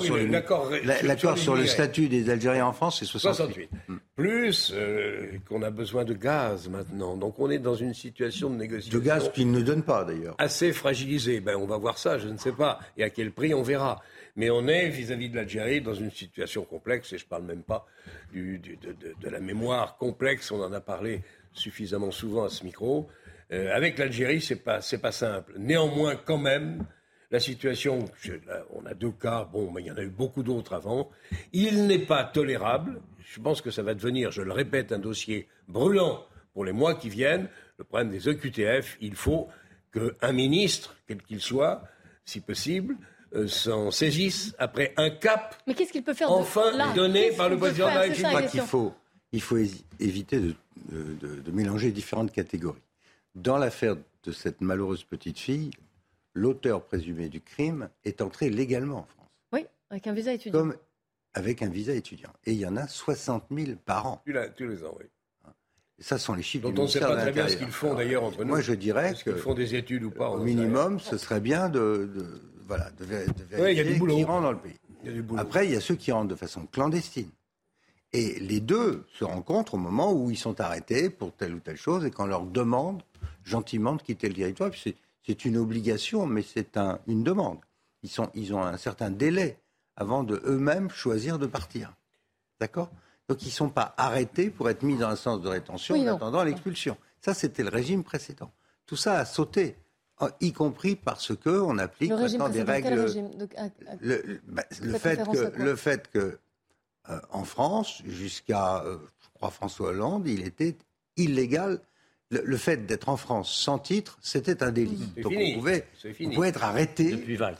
sur, le, sur le statut des Algériens en France, c'est 68. Hmm. Plus euh, qu'on a besoin de gaz maintenant. Donc on est dans une situation de négociation. De gaz qu'ils ne donnent pas d'ailleurs. Assez fragilisée. Ben, on va voir ça, je ne sais pas. Et à quel prix, on verra. Mais on est vis-à-vis de l'Algérie dans une situation complexe, et je ne parle même pas du, de, de la mémoire complexe, on en a parlé suffisamment souvent à ce micro. Euh, avec l'Algérie, c'est pas c'est pas simple. Néanmoins, quand même, la situation, on a deux cas, bon, mais il y en a eu beaucoup d'autres avant. Il n'est pas tolérable. Je pense que ça va devenir, je le répète, un dossier brûlant pour les mois qui viennent. Le problème des EQTF, il faut qu'un ministre, quel qu'il soit, si possible, euh, s'en saisisse après un cap. Mais qu'est-ce qu'il peut faire enfin donné par le président de la République Il faut, il faut éviter de, de mélanger différentes catégories. Dans l'affaire de cette malheureuse petite fille, l'auteur présumé du crime est entré légalement en France. Oui, avec un visa étudiant. Comme avec un visa étudiant. Et il y en a 60 000 par an. Tous les ans, oui. ça sont les chiffres dont on ne sait pas très bien ce qu'ils font d'ailleurs entre nous. Moi, je dirais qu'ils font des études ou pas. Au minimum, ce serait bien de, voilà, de, vérifier qui rentrent dans le pays. Après, il y a ceux qui rentrent de façon clandestine. Et les deux se rencontrent au moment où ils sont arrêtés pour telle ou telle chose et qu'on leur demande gentiment de quitter le territoire. C'est une obligation, mais c'est un, une demande. Ils, sont, ils ont un certain délai avant de eux-mêmes choisir de partir. D'accord? Donc ils ne sont pas arrêtés pour être mis dans un sens de rétention en attendant l'expulsion. Ça, c'était le régime précédent. Tout ça a sauté, y compris parce qu'on applique maintenant des règles. Le, bah, le, fait que, le fait que euh, en France, jusqu'à, euh, je crois, François Hollande, il était illégal le, fait d'être en France sans titre, c'était un délit. Donc on pouvait, être arrêté. Depuis Valls.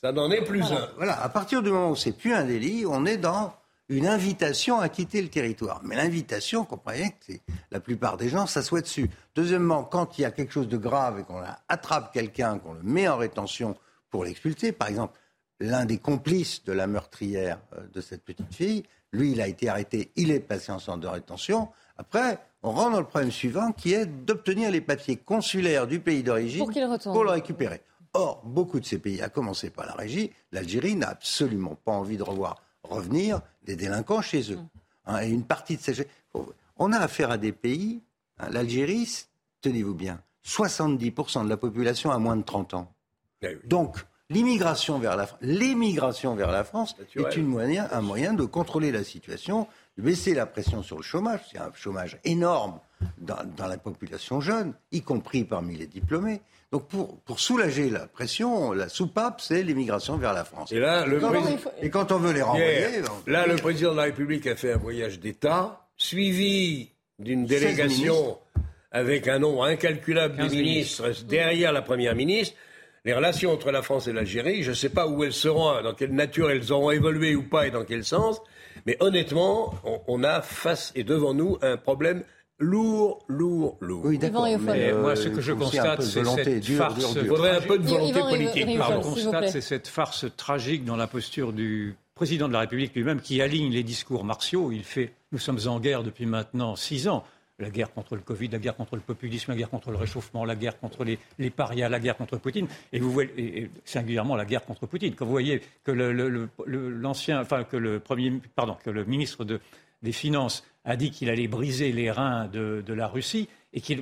Ça n'en est plus un. Voilà, à partir du moment où c'est plus un délit, on est dans une invitation à quitter le territoire. Mais l'invitation, comprenez que la plupart des gens s'assoient dessus. Deuxièmement, quand il y a quelque chose de grave et qu'on attrape quelqu'un, qu'on le met en rétention pour l'expulser, par exemple, l'un des complices de la meurtrière euh, de cette petite fille, lui, il a été arrêté, il est passé en centre de rétention. Après, on rentre dans le problème suivant qui est d'obtenir les papiers consulaires du pays d'origine pour, le récupérer. Or, beaucoup de ces pays, à commencer par la régie, l'Algérie n'a absolument pas envie de revoir revenir des délinquants chez eux. Mm. Hein, et une partie de ces... On a affaire à des pays, hein, l'Algérie, tenez-vous bien, 70% de la population a moins de 30 ans. Eh Donc, l'immigration vers la, l'émigration vers la France est une moyen, un moyen de contrôler la situation, baisser la pression sur le chômage. C'est un chômage énorme dans, la population jeune, y compris parmi les diplômés. Donc pour, pour soulager la pression, la soupape, c'est l'immigration vers la France. Et, là, le et quand on veut les renvoyer... là, le président de la République a fait un voyage d'État, suivi d'une délégation avec un nombre incalculable de ministres derrière la Première ministre. Les relations entre la France et l'Algérie, je ne sais pas où elles seront, dans quelle nature elles auront évolué ou pas et dans quel sens, mais honnêtement, on, a face et devant nous un problème lourd, lourd, lourd. Oui, d'accord. Mais moi, ce que je constate, c'est cette farce. Il faudrait un peu de volonté politique. je constate, c'est cette farce tragique dans la posture du président de la République lui-même qui aligne les discours martiaux. Il fait Nous sommes en guerre depuis maintenant six ans la guerre contre le Covid, la guerre contre le populisme, la guerre contre le réchauffement, la guerre contre les, parias, la guerre contre Poutine, et vous voyez singulièrement la guerre contre Poutine. Quand vous voyez que l'ancien, enfin que le premier, pardon, que le ministre des Finances a dit qu'il allait briser les reins de, la Russie et, que,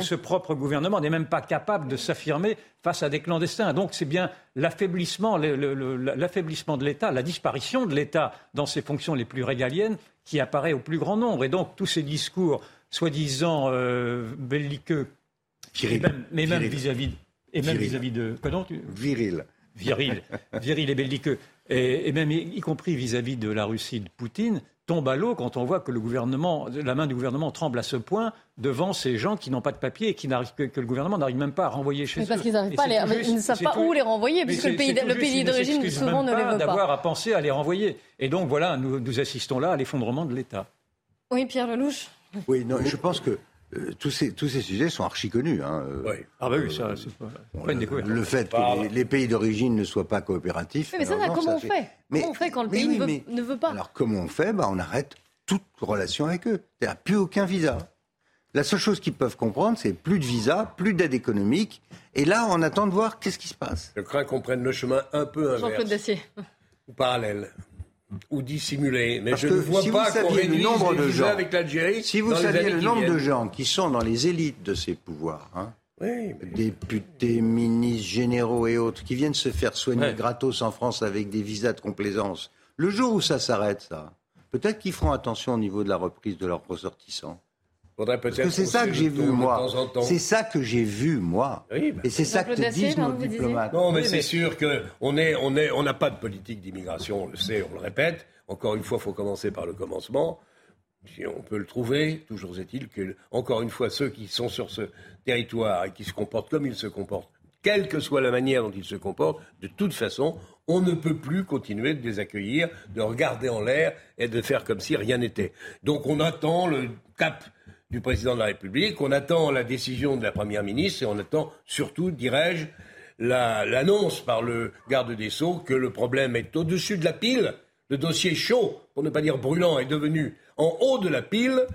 ce, propre, gouvernement n'est même pas capable de s'affirmer face à des clandestins. Donc c'est bien l'affaiblissement, l'affaiblissement de l'État, la disparition de l'État dans ses fonctions les plus régaliennes qui apparaît au plus grand nombre. Et donc tous ces discours soi-disant euh, belliqueux, mais même vis-à-vis et même vis-à-vis de viril, viril, viril et belliqueux, et, même y, compris vis-à-vis de la Russie de Poutine, tombe à l'eau quand on voit que le gouvernement, la main du gouvernement tremble à ce point devant ces gens qui n'ont pas de papier et qui que, que, le gouvernement n'arrive même pas à renvoyer chez eux. Parce qu'ils n'arrivent pas, ils ne savent pas où les renvoyer, puisque le pays, le pays d'origine souvent ne les veut pas. D'avoir à penser à les renvoyer. Et donc voilà, nous, nous assistons là à l'effondrement de l'État. Oui, Pierre Lelouch. Oui, non, je pense que euh, tous, ces, tous ces sujets sont archi connus. Hein, euh, oui. Ah bah oui, ça, c'est pas, Le fait que les, pays d'origine ne soient pas coopératifs. mais ça, comment on fait Comment on fait quand le pays ne, veut, pas Alors comment on fait bah, On arrête toute relation avec eux. Il n'y a plus aucun visa. La seule chose qu'ils peuvent comprendre, c'est plus de visa, plus d'aide économique. Et là, on attend de voir qu'est-ce qui se passe. Je crains qu'on prenne le chemin un peu inverse. Jean-Claude Dacier. Ou parallèle. Ou dissimulé. Mais Parce je ne vois si pas vous qu'on saviez le réduise nombre de gens, avec l'Algérie. si vous saviez le qui nombre de gens qui sont dans les élites de ces pouvoirs, hein, Oui, députés, ministres, généraux et autres, qui viennent se faire soigner Ouais. gratos en France avec des visas de complaisance, le jour où ça s'arrête, ça, peut-être qu'ils feront attention au niveau de la reprise de leurs ressortissants. Faudrait Parce peut-être que c'est ça que j'ai vu, moi. C'est ça que j'ai vu, moi. Oui, bah. Et c'est ça que te disent nos diplomates. Non, mais Oui, c'est sûr qu'on est, on est, on n'a pas de politique d'immigration, on le sait, on le répète. Encore une fois, il faut commencer par le commencement. Si on peut le trouver, toujours est-il que, encore une fois, ceux qui sont sur ce territoire et qui se comportent comme ils se comportent, quelle que soit la manière dont ils se comportent, de toute façon, on ne peut plus continuer de les accueillir, de regarder en l'air et de faire comme si rien n'était. Donc on attend le cap du président de la République, on attend la décision de la Première ministre et on attend surtout, dirais-je, la- l'annonce par le garde des Sceaux que le problème est au-dessus de la pile. Le dossier chaud, pour ne pas dire brûlant, est devenu en haut de la pile.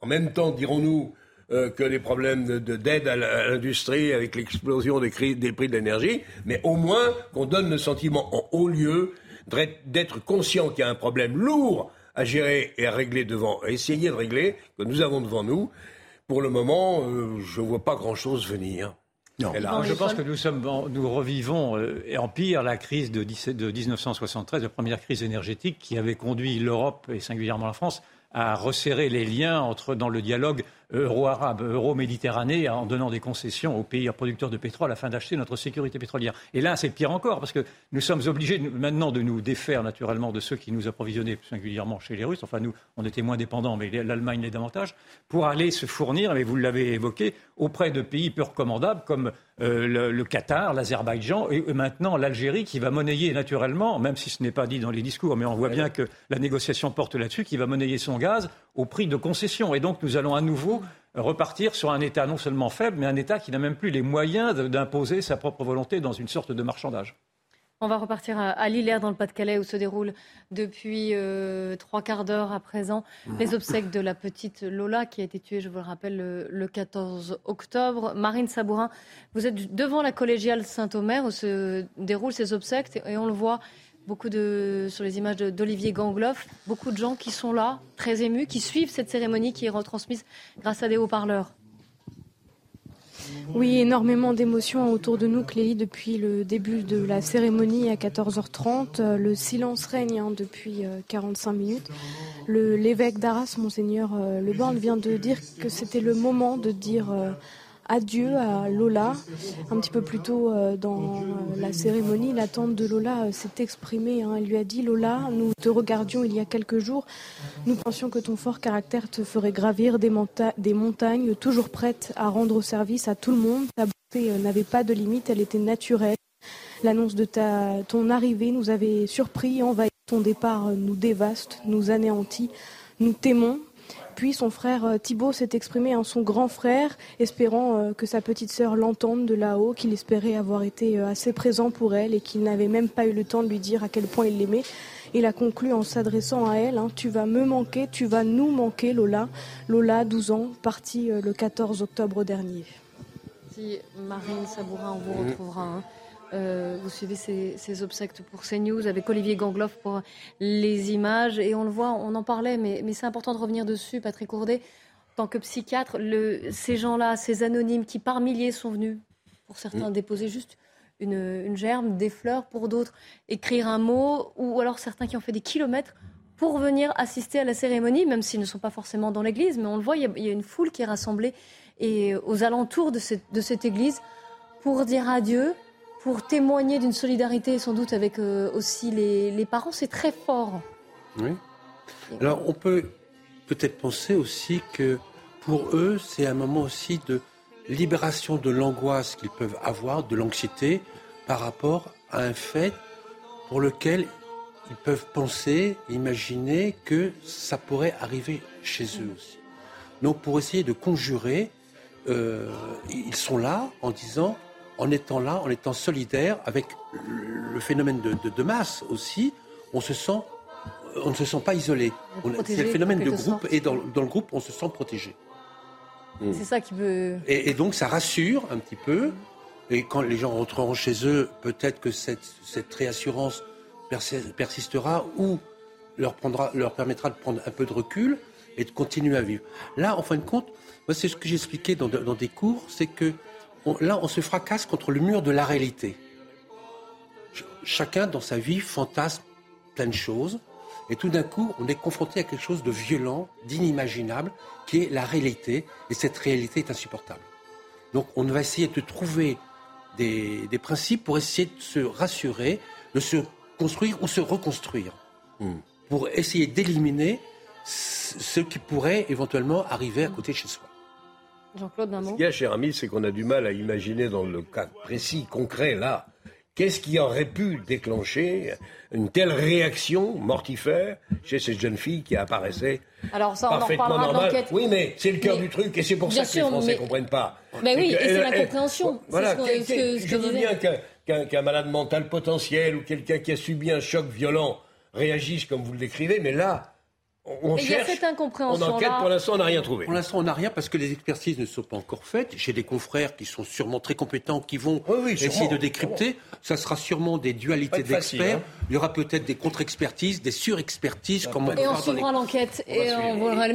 En même temps, dirons-nous euh, que les problèmes de- de- d'aide à l'industrie avec l'explosion des, prix de l'énergie, mais au moins qu'on donne le sentiment en haut lieu d'être conscient qu'il y a un problème lourd à gérer et à régler devant, à essayer de régler, que nous avons devant nous. Pour le moment, euh, je ne vois pas grand-chose venir. Alors, je pense que nous, sommes, en- nous revivons, euh, et en pire, la crise de, 17 de 1973, la première crise énergétique qui avait conduit l'Europe, et singulièrement la France, à resserrer les liens entre, dans le dialogue euro-arabe, euro-méditerranée, en donnant des concessions aux pays producteurs de pétrole afin d'acheter notre sécurité pétrolière. Et là, c'est pire encore, parce que nous sommes obligés maintenant de nous défaire naturellement de ceux qui nous approvisionnaient, singulièrement chez les Russes. Enfin, nous, on était moins dépendants, mais l'Allemagne l'est davantage, pour aller se fournir, et vous l'avez évoqué, auprès de pays peu recommandables comme euh, le, le Qatar, l'Azerbaïdjan et, et maintenant l'Algérie qui va monnayer naturellement, même si ce n'est pas dit dans les discours, mais on voit bien que la négociation porte là-dessus, qui va monnayer son gaz au prix de concessions. Et donc nous allons à nouveau repartir sur un État non seulement faible, mais un État qui n'a même plus les moyens d'imposer sa propre volonté dans une sorte de marchandage. On va repartir à, à Lillers, dans le Pas-de-Calais, où se déroulent depuis euh, trois quarts d'heure à présent les obsèques de la petite Lola, qui a été tuée, je vous le rappelle, le, le 14 octobre. Marine Sabourin, vous êtes devant la collégiale Saint-Omer, où se déroulent ces obsèques, et on le voit beaucoup de, sur les images d'Olivier Gangloff, beaucoup de gens qui sont là, très émus, qui suivent cette cérémonie qui est retransmise grâce à des haut-parleurs. Oui, énormément d'émotions autour de nous, Clélie, depuis le début de la cérémonie à 14h30. Euh, Le silence règne hein, depuis euh, 45 minutes. Le- L'évêque d'Arras, Monseigneur euh, Leborn, vient de dire que c'était le moment de dire euh, adieu à Lola. Un petit peu plus tôt euh, dans euh, la cérémonie, la tante de Lola euh, s'est exprimée. hein. Elle lui a dit Lola, nous te regardions il y a quelques jours. Nous pensions que ton fort caractère te ferait gravir des, monta- des montagnes, toujours prête à rendre service à tout le monde. Ta beauté n'avait pas de limite, elle était naturelle. L'annonce de ta, ton arrivée nous avait surpris, envahi. Ton départ nous dévaste, nous anéantit. Nous t'aimons. Puis son frère euh, Thibault s'est exprimé en son grand frère, espérant euh, que sa petite sœur l'entende de là-haut, qu'il espérait avoir été euh, assez présent pour elle et qu'il n'avait même pas eu le temps de lui dire à quel point il l'aimait. Il a conclu en s'adressant à elle, hein, Tu vas me manquer, tu vas nous manquer, Lola. Lola, 12 ans, partie le 14 octobre dernier. Si Marine Sabourin, on vous retrouvera. hein. Euh, vous suivez ces, ces obsèques pour CNews avec Olivier Gangloff pour les images. Et on le voit, on en parlait, mais, mais c'est important de revenir dessus, Patrick Courdet. En tant que psychiatre, le, ces gens-là, ces anonymes qui par milliers sont venus, pour certains, déposer juste une, une germe, des fleurs, pour d'autres, écrire un mot, ou alors certains qui ont fait des kilomètres pour venir assister à la cérémonie, même s'ils ne sont pas forcément dans l'église, mais on le voit, il y a, il y a une foule qui est rassemblée et aux alentours de cette, de cette église pour dire adieu, pour témoigner d'une solidarité sans doute avec euh, aussi les, parents. C'est très fort. Oui. Alors, on peut peut-être penser aussi que pour eux, c'est un moment aussi de libération de l'angoisse qu'ils peuvent avoir, de l'anxiété, par rapport à un fait pour lequel ils peuvent penser, imaginer que ça pourrait arriver chez eux aussi. Donc, pour essayer de conjurer, euh, ils sont là en disant, en étant là, en étant solidaires avec le phénomène de, de- de masse aussi, on se sent, on ne se sent pas isolé. C'est le phénomène de groupe sorte. et dans, dans le groupe, on se sent protégé. Mm. C'est ça qui veut. Et, donc ça rassure un petit peu. Et quand les gens rentreront chez eux, peut-être que cette, cette réassurance persistera ou leur, prendra, leur permettra de prendre un peu de recul et de continuer à vivre. Là, en fin de compte, moi, c'est ce que j'expliquais dans, dans des cours, c'est que là, on se fracasse contre le mur de la réalité. Chacun, dans sa vie, fantasme plein de choses. Et tout d'un coup, on est confronté à quelque chose de violent, d'inimaginable, qui est la réalité. Et cette réalité est insupportable. Donc, on va essayer de trouver des, des principes pour essayer de se rassurer, de se construire ou se reconstruire. Hmm. Pour essayer d'éliminer ce qui pourrait éventuellement arriver à côté de chez soi. Jean-Claude, Ce qu'il y a, cher ami, c'est qu'on a du mal à imaginer dans le cas précis, concret, là, qu'est-ce qui aurait pu déclencher une telle réaction mortifère chez cette jeune fille qui apparaissait Alors ça, on parfaitement en normale Oui, mais c'est le cœur du truc et c'est pour ça que les Français ne comprennent pas. Mais oui, et c'est l'incompréhension. Voilà, je veux bien qu'un malade mental potentiel ou quelqu'un qui a subi un choc violent réagisse comme vous le décrivez, mais là, on il y a cette incompréhension. On enquête, pour l'instant, on n'a rien trouvé. Pour l'instant, on n'a rien parce que les expertises ne sont pas encore faites. J'ai des confrères qui sont sûrement très compétents, qui vont essayer de décrypter. Ça sera sûrement des dualités d'experts. Hein. Il y aura peut-être des contre-expertises, des surexpertises. Comme et on suivra l'enquête.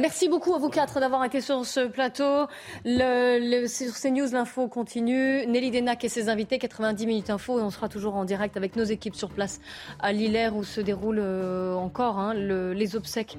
Merci beaucoup à vous quatre d'avoir été sur ce plateau. Le, sur CNews, l'info continue. Nelly Denac et ses invités, 90 minutes info. Et on sera toujours en direct avec nos équipes sur place à Lillers où se déroulent euh, encore hein, les obsèques